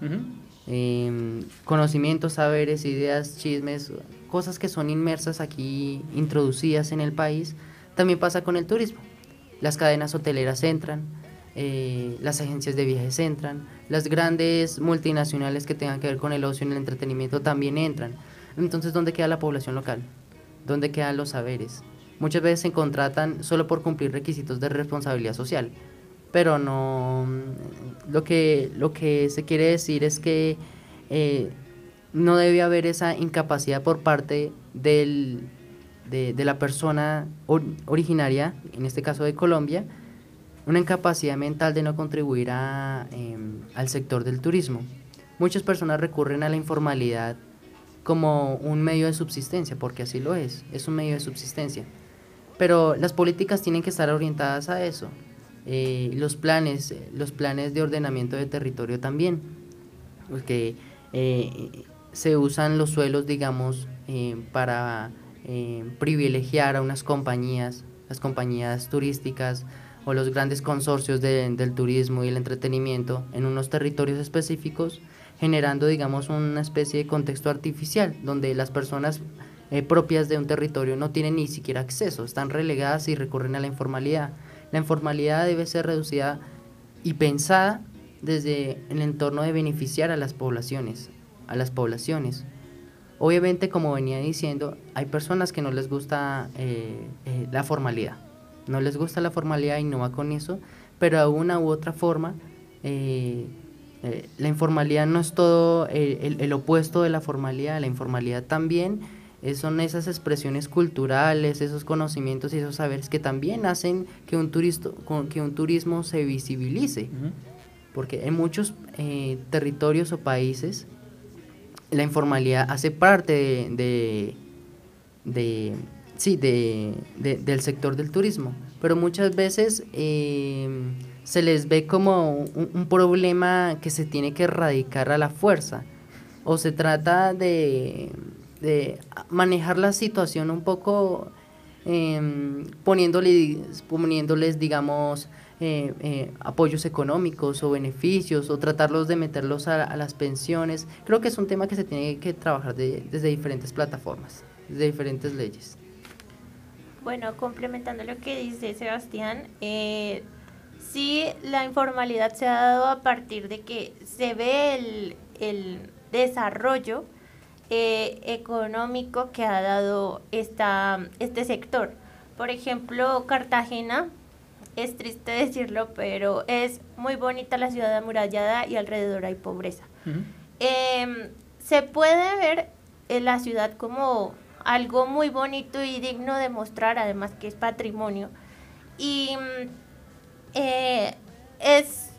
Em, conocimientos, saberes, ideas, chismes, cosas que son inmersas aquí, introducidas en el país, También pasa con el turismo. Las cadenas hoteleras entran, eh, las agencias de viajes entran, las grandes multinacionales que tengan que ver con el ocio y el entretenimiento también entran. Entonces, ¿dónde queda la población local? ¿Dónde quedan los saberes? Muchas veces se contratan solo por cumplir requisitos de responsabilidad social, pero no... Lo que, lo que se quiere decir es que eh, no debe haber esa incapacidad por parte del, de, la persona originaria, en este caso de Colombia, una incapacidad mental de no contribuir a, em, al sector del turismo. Muchas personas recurren a la informalidad como un medio de subsistencia, porque así lo es, es un medio de subsistencia. Pero las políticas tienen que estar orientadas a eso. Eh, los planes, los planes de ordenamiento de territorio también, porque eh, se usan los suelos, digamos, eh, para privilegiar a unas compañías, las compañías turísticas, o los grandes consorcios del turismo y el entretenimiento en unos territorios específicos, generando, digamos, una especie de contexto artificial, donde las personas eh, propias de un territorio no tienen ni siquiera acceso, están relegadas y recurren a la informalidad. La informalidad debe ser reducida y pensada desde el entorno de beneficiar a las poblaciones, a las poblaciones. Obviamente, como venía diciendo, hay personas que no les gusta eh, eh, la formalidad no les gusta la formalidad y no va con eso, pero de una u otra forma, eh, eh, la informalidad no es todo el, opuesto de la formalidad, la informalidad también eh, son esas expresiones culturales, esos conocimientos y esos saberes que también hacen que un, turisto, que un turismo se visibilice. Porque en muchos territorios o países la informalidad hace parte de sí, de, del sector del turismo, pero muchas veces eh, se les ve como un, problema que se tiene que erradicar a la fuerza, o se trata de, manejar la situación un poco em, poniéndoles, poniéndoles, digamos, eh, eh, apoyos económicos o beneficios o tratarlos de meterlos a, las pensiones. Creo que es un tema que se tiene que trabajar desde diferentes plataformas, desde diferentes leyes. Bueno, complementando lo que dice Sebastián, eh, sí la informalidad se ha dado a partir de que se ve el, desarrollo eh, económico que ha dado esta, este sector. Por ejemplo, Cartagena, es triste decirlo, pero es muy bonita la ciudad amurallada y alrededor hay pobreza. Em, se puede ver en la ciudad como algo muy bonito y digno de mostrar, además que es patrimonio. Y mm, eh, es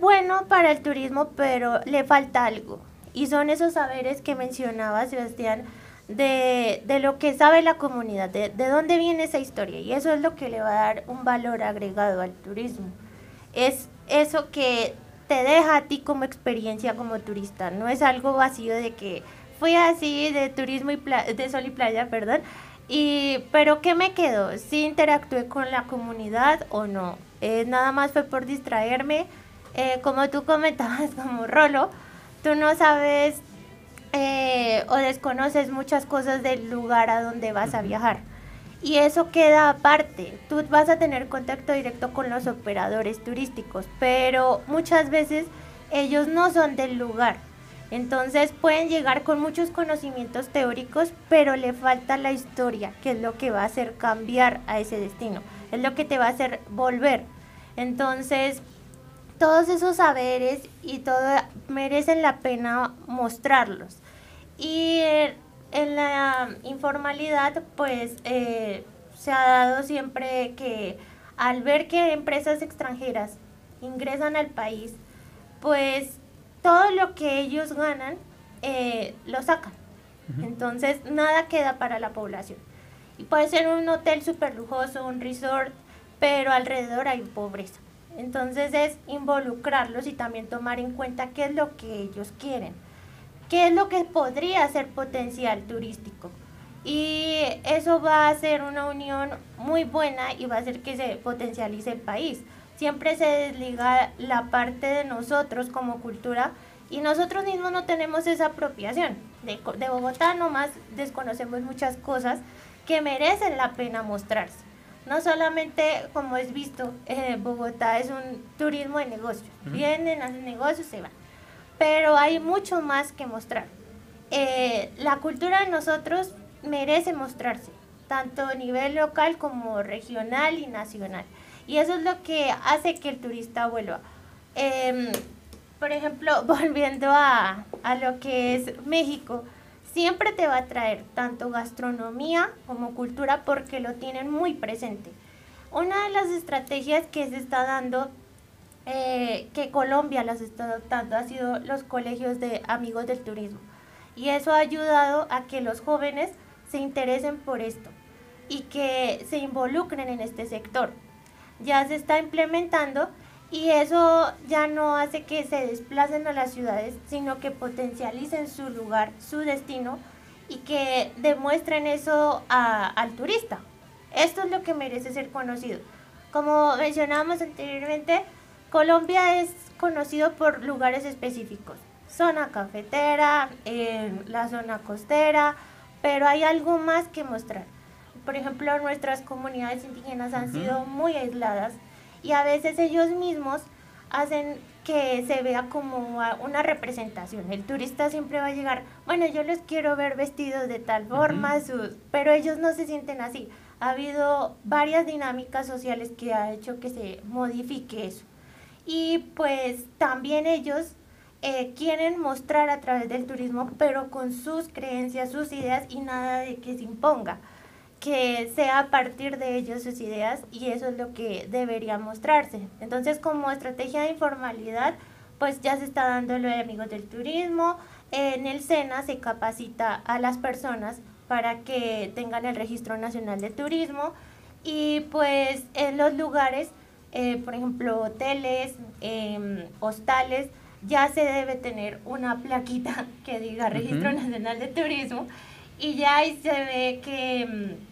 bueno para el turismo, pero le falta algo. Y son esos saberes que mencionaba Sebastián de, de lo que sabe la comunidad, de, de dónde viene esa historia. Y eso es lo que le va a dar un valor agregado al turismo. Es eso que te deja a ti como experiencia como turista. No es algo vacío de que fui así de turismo y de sol y playa, perdón. Y, pero ¿qué me quedó? ¿Si interactué con la comunidad o no? Eh, nada más fue por distraerme. Eh, como tú comentabas como Rolo, tú no sabes eh, o desconoces muchas cosas del lugar a donde vas a viajar. Y eso queda aparte. Tú vas a tener contacto directo con los operadores turísticos, pero muchas veces ellos no son del lugar. Entonces pueden llegar con muchos conocimientos teóricos, pero le falta la historia, que es lo que va a hacer cambiar a ese destino, es lo que te va a hacer volver. Entonces, todos esos saberes y todo merecen la pena mostrarlos. Y en la informalidad, pues eh, se ha dado siempre que al ver que empresas extranjeras ingresan al país, pues todo lo que ellos ganan eh, lo sacan. Entonces nada queda para la población. Y puede ser un hotel súper lujoso, un resort, pero alrededor hay pobreza. Entonces es involucrarlos y también tomar en cuenta qué es lo que ellos quieren, qué es lo que podría ser potencial turístico. Y eso va a ser una unión muy buena y va a hacer que se potencialice el país siempre se desliga la parte de nosotros como cultura y nosotros mismos no tenemos esa apropiación. De, de Bogotá nomás desconocemos muchas cosas que merecen la pena mostrarse. No solamente, como es visto, eh, Bogotá es un turismo de negocios. Vienen, hacen negocios, se van. Pero hay mucho más que mostrar. Eh, la cultura de nosotros merece mostrarse, tanto a nivel local como regional y nacional. Y eso es lo que hace que el turista vuelva. Em, por ejemplo, volviendo a, a lo que es México, siempre te va a traer tanto gastronomía como cultura porque lo tienen muy presente. Una de las estrategias que se está dando, eh, que Colombia las está adoptando, ha sido los colegios de amigos del turismo. Y eso ha ayudado a que los jóvenes se interesen por esto y que se involucren en este sector. Ya se está implementando y eso ya no hace que se desplacen a las ciudades, sino que potencialicen su lugar, su destino y que demuestren eso al turista. Esto es lo que merece ser conocido. Como mencionábamos anteriormente, Colombia es conocido por lugares específicos. Zona cafetera, la zona costera, pero hay algo más que mostrar. Por ejemplo, nuestras comunidades indígenas han sido muy aisladas y a veces ellos mismos hacen que se vea como una representación. El turista siempre va a llegar, bueno, yo los quiero ver vestidos de tal forma, sus, pero ellos no se sienten así. Ha habido varias dinámicas sociales que ha hecho que se modifique eso. Y pues también ellos eh, quieren mostrar a través del turismo, pero con sus creencias, sus ideas y nada de que se imponga que sea a partir de ellos sus ideas y eso es lo que debería mostrarse. Entonces, como estrategia de informalidad, pues ya se está dando lo de amigos del turismo. En el SENA se capacita a las personas para que tengan el registro nacional de turismo y pues en los lugares, eh, por ejemplo, hoteles, em, hostales, ya se debe tener una plaquita que diga registro nacional de turismo y ya ahí se ve que, mm,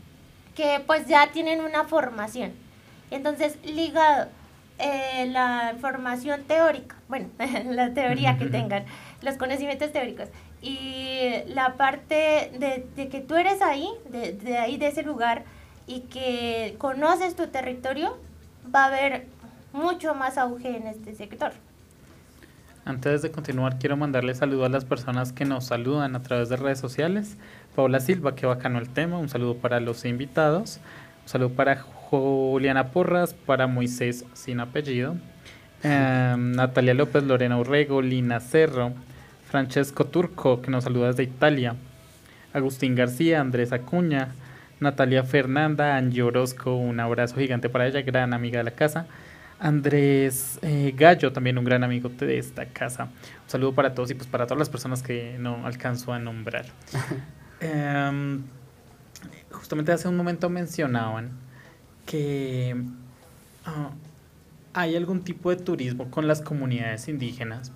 que pues ya tienen una formación. Entonces, ligado eh, la formación teórica, bueno, la teoría que tengan, los conocimientos teóricos, y la parte de, de que tú eres ahí, de, de, ahí, de ese lugar, y que conoces tu territorio, va a haber mucho más auge en este sector. Antes de continuar, quiero mandarle saludo a las personas que nos saludan a través de redes sociales. Paula Silva, que bacano el tema. Un saludo para los invitados. Un saludo para Juliana Porras, para Moisés sin apellido. Em, Natalia López, Lorena Urrego, Lina Cerro, Francesco Turco, que nos saluda desde Italia. Agustín García, Andrés Acuña, Natalia Fernanda, Angie Orozco, un abrazo gigante para ella, gran amiga de la casa. Andrés eh, Gallo, también un gran amigo de esta casa. Un saludo para todos y pues para todas las personas que no alcanzo a nombrar. Em, justamente hace un momento mencionaban que ah, hay algún tipo de turismo con las comunidades indígenas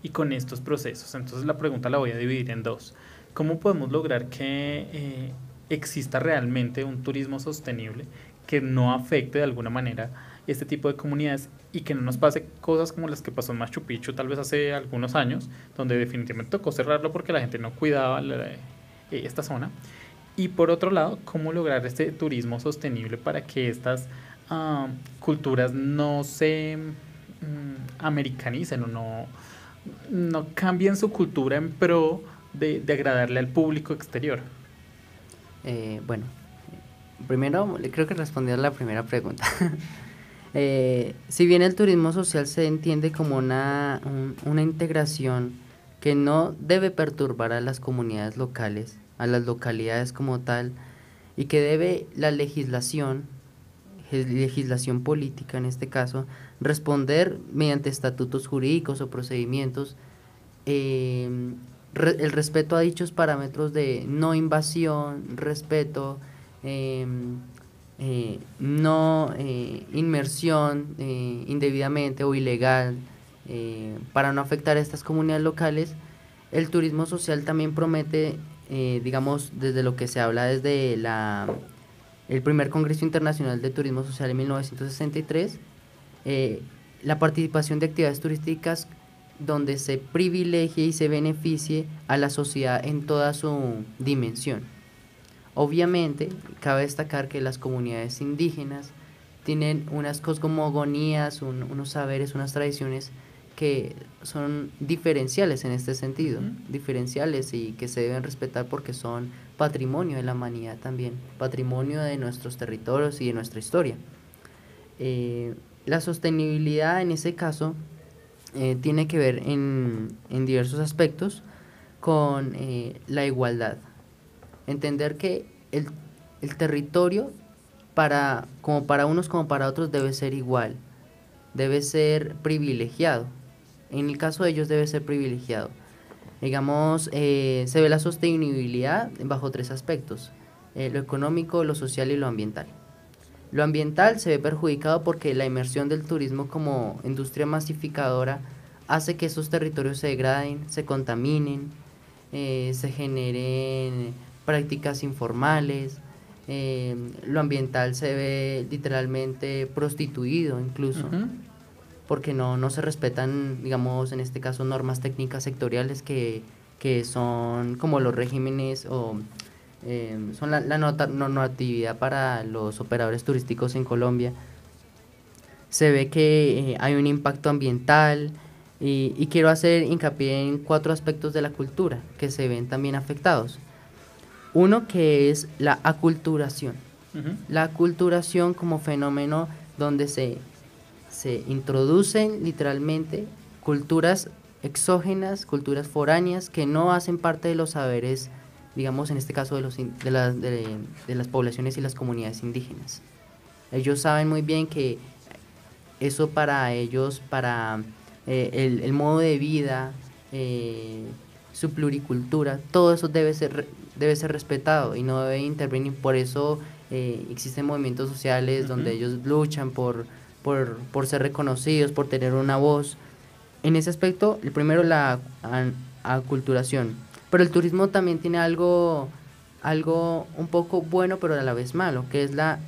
y con estos procesos. Entonces la pregunta la voy a dividir en dos. ¿Cómo podemos lograr que eh, exista realmente un turismo sostenible que no afecte de alguna manera este tipo de comunidades y que no nos pase cosas como las que pasó en Machu Picchu tal vez hace algunos años, donde definitivamente tocó cerrarlo porque la gente no cuidaba eh, esta zona. Y por otro lado, cómo lograr este turismo sostenible para que estas ah, culturas no se mm, americanicen o no, no cambien su cultura en pro de, agradarle al público exterior. Eh, bueno, primero creo que responder a la primera pregunta. Eh, si bien el turismo social se entiende como una, una integración que no debe perturbar a las comunidades locales, a las localidades como tal, y que debe la legislación, legislación política en este caso, responder mediante estatutos jurídicos o procedimientos eh, el respeto a dichos parámetros de no invasión, respeto, eh, eh, no eh, inmersión eh, indebidamente o ilegal para no afectar a estas comunidades locales, el turismo social también promete, digamos, desde lo que se habla desde la, el primer Congreso Internacional de Turismo Social en 1963, la participación de actividades turísticas donde se privilegie y se beneficie a la sociedad en toda su dimensión. Obviamente, cabe destacar que las comunidades indígenas tienen unas cosmogonías, unos saberes, unas tradiciones que son diferenciales en este sentido, diferenciales y que se deben respetar porque son patrimonio de la humanidad también, patrimonio de nuestros territorios y de nuestra historia. Eh, la sostenibilidad en ese caso eh, tiene que ver en, en diversos aspectos con eh, la igualdad. Entender que el, el territorio para, como para unos como para otros debe ser igual, debe ser privilegiado. En el caso de ellos debe ser privilegiado. Digamos, eh, se ve la sostenibilidad bajo tres aspectos, eh, lo económico, lo social y lo ambiental. Lo ambiental se ve perjudicado porque la inmersión del turismo como industria masificadora hace que esos territorios se degraden, se contaminen, eh, se generen prácticas informales, lo ambiental se ve literalmente prostituido incluso porque no, no se respetan, digamos, en este caso, normas técnicas sectoriales que, que son como los regímenes o eh, son la, la normatividad para los operadores turísticos en Colombia. Se ve que eh, hay un impacto ambiental y, y, quiero hacer hincapié en cuatro aspectos de la cultura que se ven también afectados. Uno que es la aculturación. La aculturación como fenómeno donde se se introducen literalmente culturas exógenas, culturas foráneas que no hacen parte de los saberes, digamos en este caso de, los, de, las, de, las poblaciones y las comunidades indígenas. Ellos saben muy bien que eso para ellos, para eh, el, el, modo de vida, eh, su pluricultura, todo eso debe ser, debe ser respetado y no debe intervenir. Por eso eh, existen movimientos sociales donde ellos luchan por por, por ser reconocidos, por tener una voz. En ese aspecto, el primero la aculturación. Pero el turismo también tiene algo, algo un poco bueno, pero a la vez malo, que es la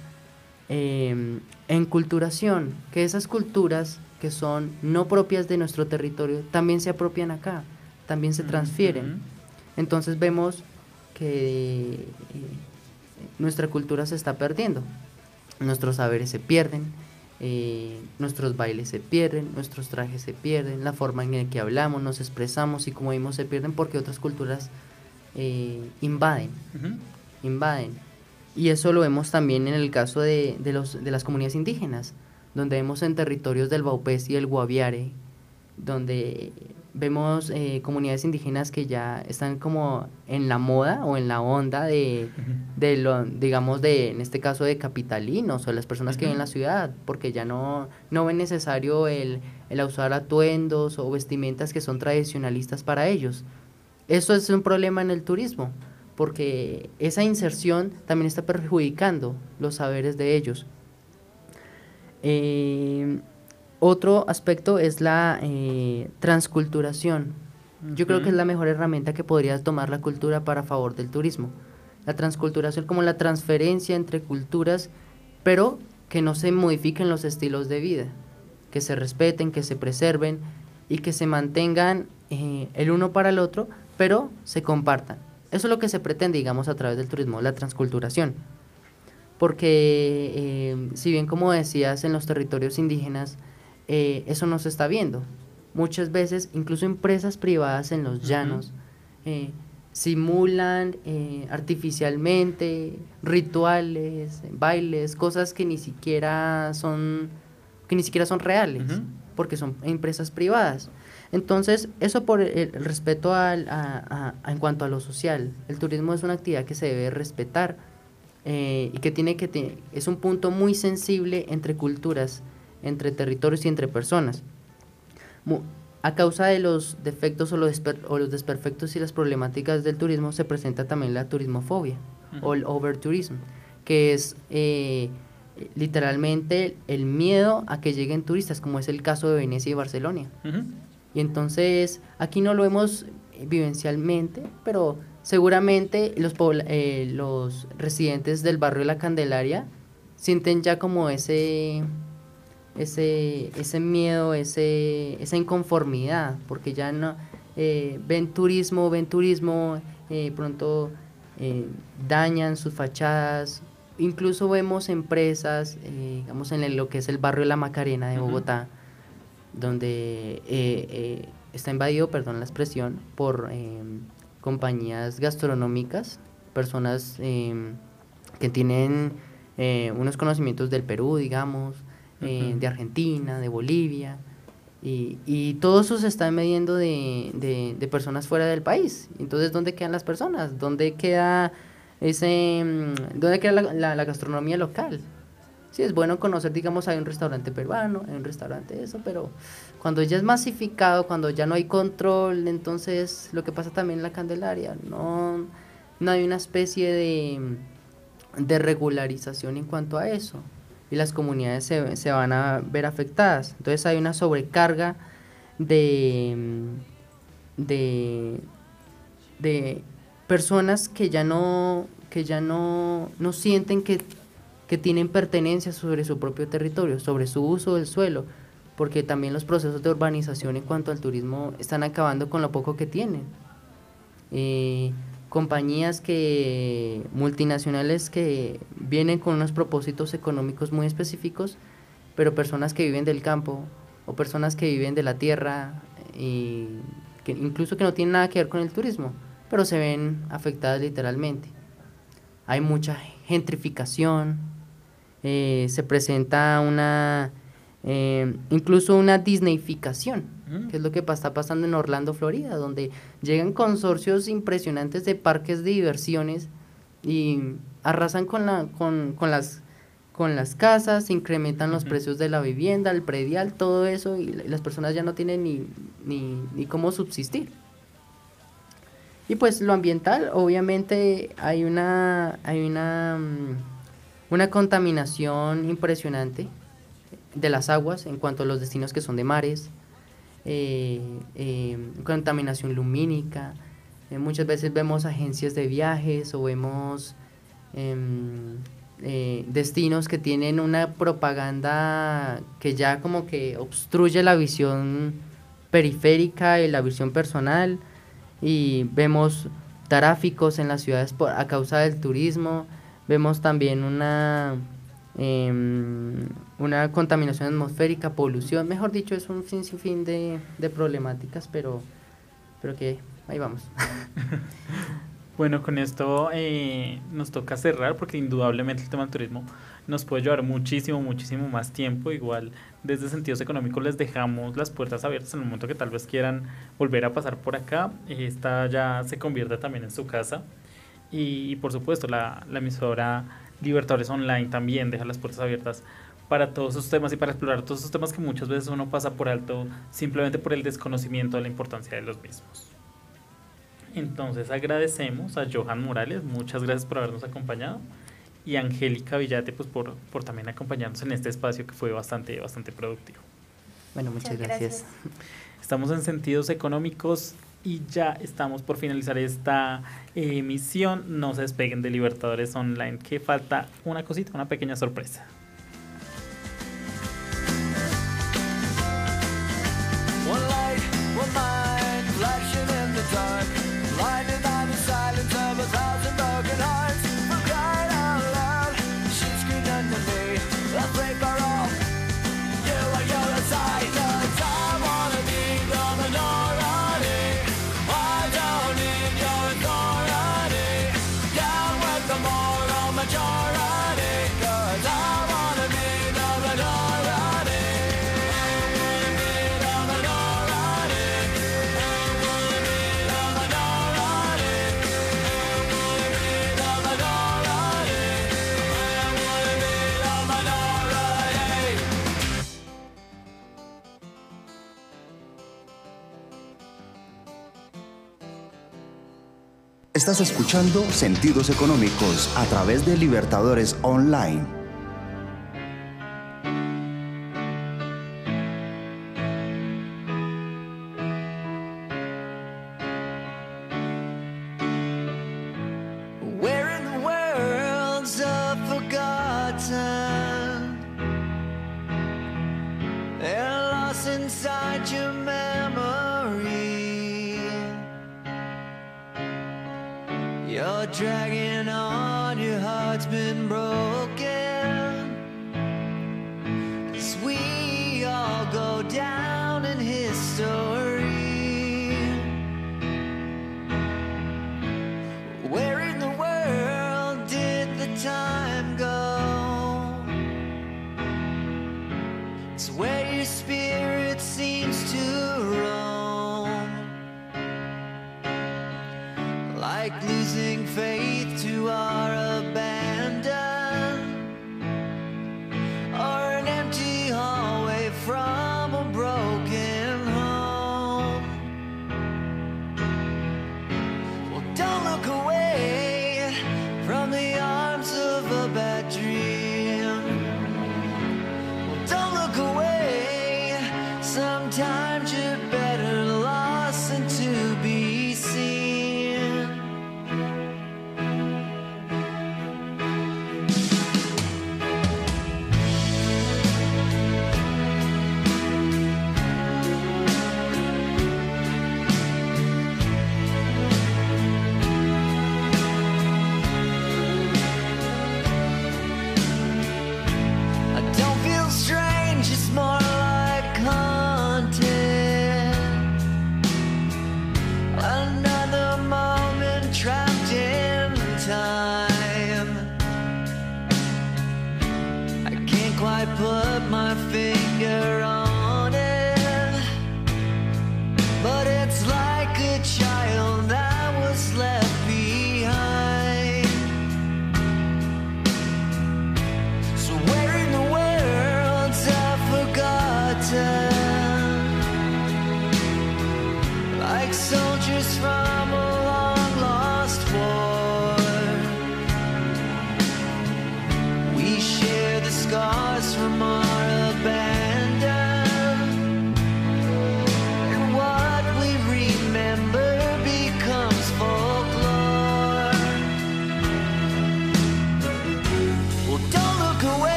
eh, enculturación, que esas culturas que son no propias de nuestro territorio también se apropian acá, también se transfieren. Entonces vemos que eh, nuestra cultura se está perdiendo, nuestros saberes se pierden, eh, nuestros bailes se pierden, nuestros trajes se pierden, la forma en la que hablamos, nos expresamos y como vimos se pierden porque otras culturas eh, invaden, invaden. Y eso lo vemos también en el caso de, de, los, de las comunidades indígenas, donde vemos en territorios del Baupés y el Guaviare, donde vemos eh, comunidades indígenas que ya están como en la moda o en la onda de, de lo, digamos, de, en este caso, de capitalinos o las personas que viven en la ciudad, porque ya no, no ven necesario el, el usar atuendos o vestimentas que son tradicionalistas para ellos. Eso es un problema en el turismo, porque esa inserción también está perjudicando los saberes de ellos. Eh, otro aspecto es la eh, transculturación. Yo creo que es la mejor herramienta que podría tomar la cultura para favor del turismo. La transculturación como la transferencia entre culturas, pero que no se modifiquen los estilos de vida, que se respeten, que se preserven y que se mantengan eh, el uno para el otro, pero se compartan. Eso es lo que se pretende, digamos, a través del turismo, la transculturación. Porque, eh, si bien como decías, en los territorios indígenas, eh, eso no se está viendo. Muchas veces, incluso empresas privadas en los llanos eh, simulan eh, artificialmente rituales, bailes, cosas que ni siquiera son que ni siquiera son reales, porque son empresas privadas. Entonces, eso por el, respeto al, a, en cuanto a lo social. El turismo es una actividad que se debe respetar y que tiene que es un punto muy sensible entre culturas entre territorios y entre personas. A causa de los defectos o los, o los desperfectos y las problemáticas del turismo se presenta también la turismofobia o el overtourism, que es eh, literalmente el miedo a que lleguen turistas, como es el caso de Venecia y Barcelona. Y entonces aquí no lo vemos vivencialmente, pero seguramente los, eh, los residentes del barrio de la Candelaria sienten ya como ese ese, ese miedo, ese, esa inconformidad, porque ya no eh, ven turismo, ven turismo, eh, pronto eh, dañan sus fachadas. Incluso vemos empresas, eh, digamos, en lo que es el barrio La Macarena de. Bogotá, donde eh, está invadido, perdón la expresión, por compañías gastronómicas, personas que tienen unos conocimientos del Perú, digamos, eh, de Argentina, de Bolivia, y, y todo eso se está midiendo de, de- de personas fuera del país. Entonces, ¿dónde quedan las personas? ¿Dónde queda ese, mm, dónde queda la, la- la gastronomía local? Sí, es bueno conocer, digamos, hay un restaurante peruano, hay un restaurante eso, pero cuando ya es masificado, cuando ya no hay control, entonces lo que pasa también en la Candelaria, no, no hay una especie de, de regularización en cuanto a eso. Y las comunidades se, se van a ver afectadas. Entonces hay una sobrecarga de, mm, de, de personas que ya no, que ya no, no sienten que, que tienen pertenencia sobre su propio territorio, sobre su uso del suelo, porque también los procesos de urbanización en cuanto al turismo están acabando con lo poco que tienen. Eh, compañías que multinacionales que vienen con unos propósitos económicos muy específicos, pero personas que viven del campo o personas que viven de la tierra y que incluso que no tienen nada que ver con el turismo, pero se ven afectadas literalmente. Hay mucha gentrificación, eh, se presenta una eh, incluso una disneyficación, Mm. que es lo que está pasando en Orlando, Florida, donde llegan consorcios impresionantes de parques de diversiones y arrasan con, la, con, con las, con las casas, incrementan los precios de la vivienda, el predial, todo eso, y las personas ya no tienen ni, ni, ni cómo subsistir. Y pues lo ambiental, obviamente hay una, hay una, mm, una contaminación impresionante de las aguas en cuanto a los destinos que son de mares, eh, eh, contaminación lumínica. eh, muchas veces vemos agencias de viajes o vemos em, eh, destinos que tienen una propaganda que ya como que obstruye la visión periférica y la visión personal y vemos tráficos en las ciudades por, a causa del turismo, vemos también una, em, una contaminación atmosférica, polución, mejor dicho, es un sin- sinfín de, de problemáticas, pero, pero que ahí vamos. Bueno, con esto eh, nos toca cerrar porque indudablemente el tema del turismo nos puede llevar muchísimo, muchísimo más tiempo. Igual desde sentidos económicos les dejamos las puertas abiertas en el momento que tal vez quieran volver a pasar por acá. Esta ya se convierte también en su casa. Y, y por supuesto la, la emisora Libertadores Online también deja las puertas abiertas para todos esos temas y para explorar todos esos temas que muchas veces uno pasa por alto simplemente por el desconocimiento de la importancia de los mismos. Entonces agradecemos a Johan Morales, muchas gracias por habernos acompañado y a Angélica Villate pues por, por también acompañarnos en este espacio que fue bastante, bastante productivo. Bueno, muchas, Muchas gracias. gracias. Estamos en sentidos económicos y ya estamos por finalizar esta emisión. No se despeguen de Libertadores Online, que falta una cosita, una pequeña sorpresa. I Estás escuchando Sentidos Económicos a través de Libertadores Online.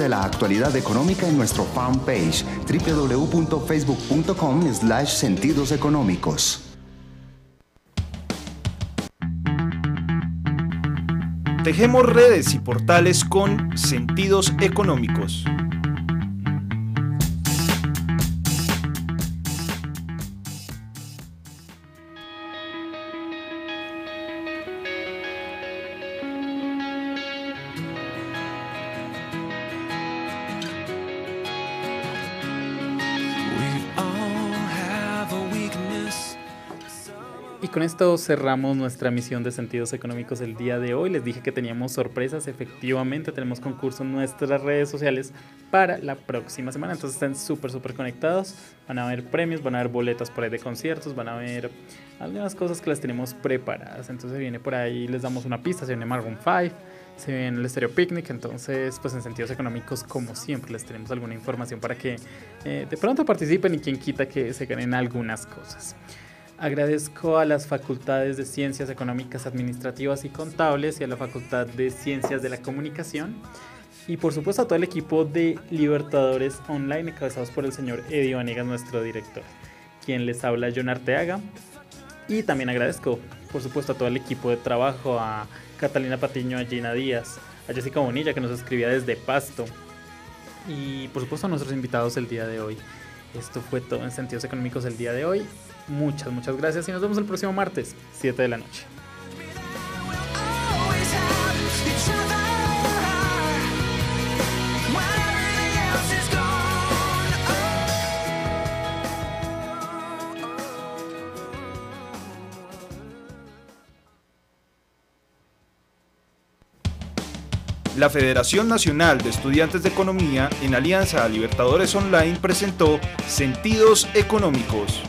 de la actualidad económica en nuestro fanpage www.facebook.com slash sentidos económicos. Tejemos redes y portales con sentidos económicos. Con esto cerramos nuestra misión de sentidos económicos el día de hoy. Les dije que teníamos sorpresas. Efectivamente, tenemos concurso en nuestras redes sociales para la próxima semana. Entonces estén súper, súper conectados. Van a haber premios, van a haber boletas por ahí de conciertos, van a ver algunas cosas que las tenemos preparadas. Entonces viene por ahí, les damos una pista. Se viene Maroon 5, se viene el Stereo Picnic. Entonces, pues en sentidos económicos, como siempre, les tenemos alguna información para que eh, de pronto participen y quien quita que se ganen algunas cosas. Agradezco a las facultades de Ciencias Económicas, Administrativas y Contables y a la Facultad de Ciencias de la Comunicación. Y por supuesto a todo el equipo de Libertadores Online, encabezados por el señor Eddie Vanegas, nuestro director, quien les habla John Arteaga. Y también agradezco, por supuesto, a todo el equipo de trabajo, a Catalina Patiño, a Gina Díaz, a Jessica Bonilla, que nos escribía desde Pasto. Y por supuesto a nuestros invitados el día de hoy. Esto fue todo en sentidos económicos el día de hoy. Muchas, muchas gracias y nos vemos el próximo martes, 7 de la noche. La Federación Nacional de Estudiantes de Economía, en alianza a Libertadores Online, presentó Sentidos Económicos.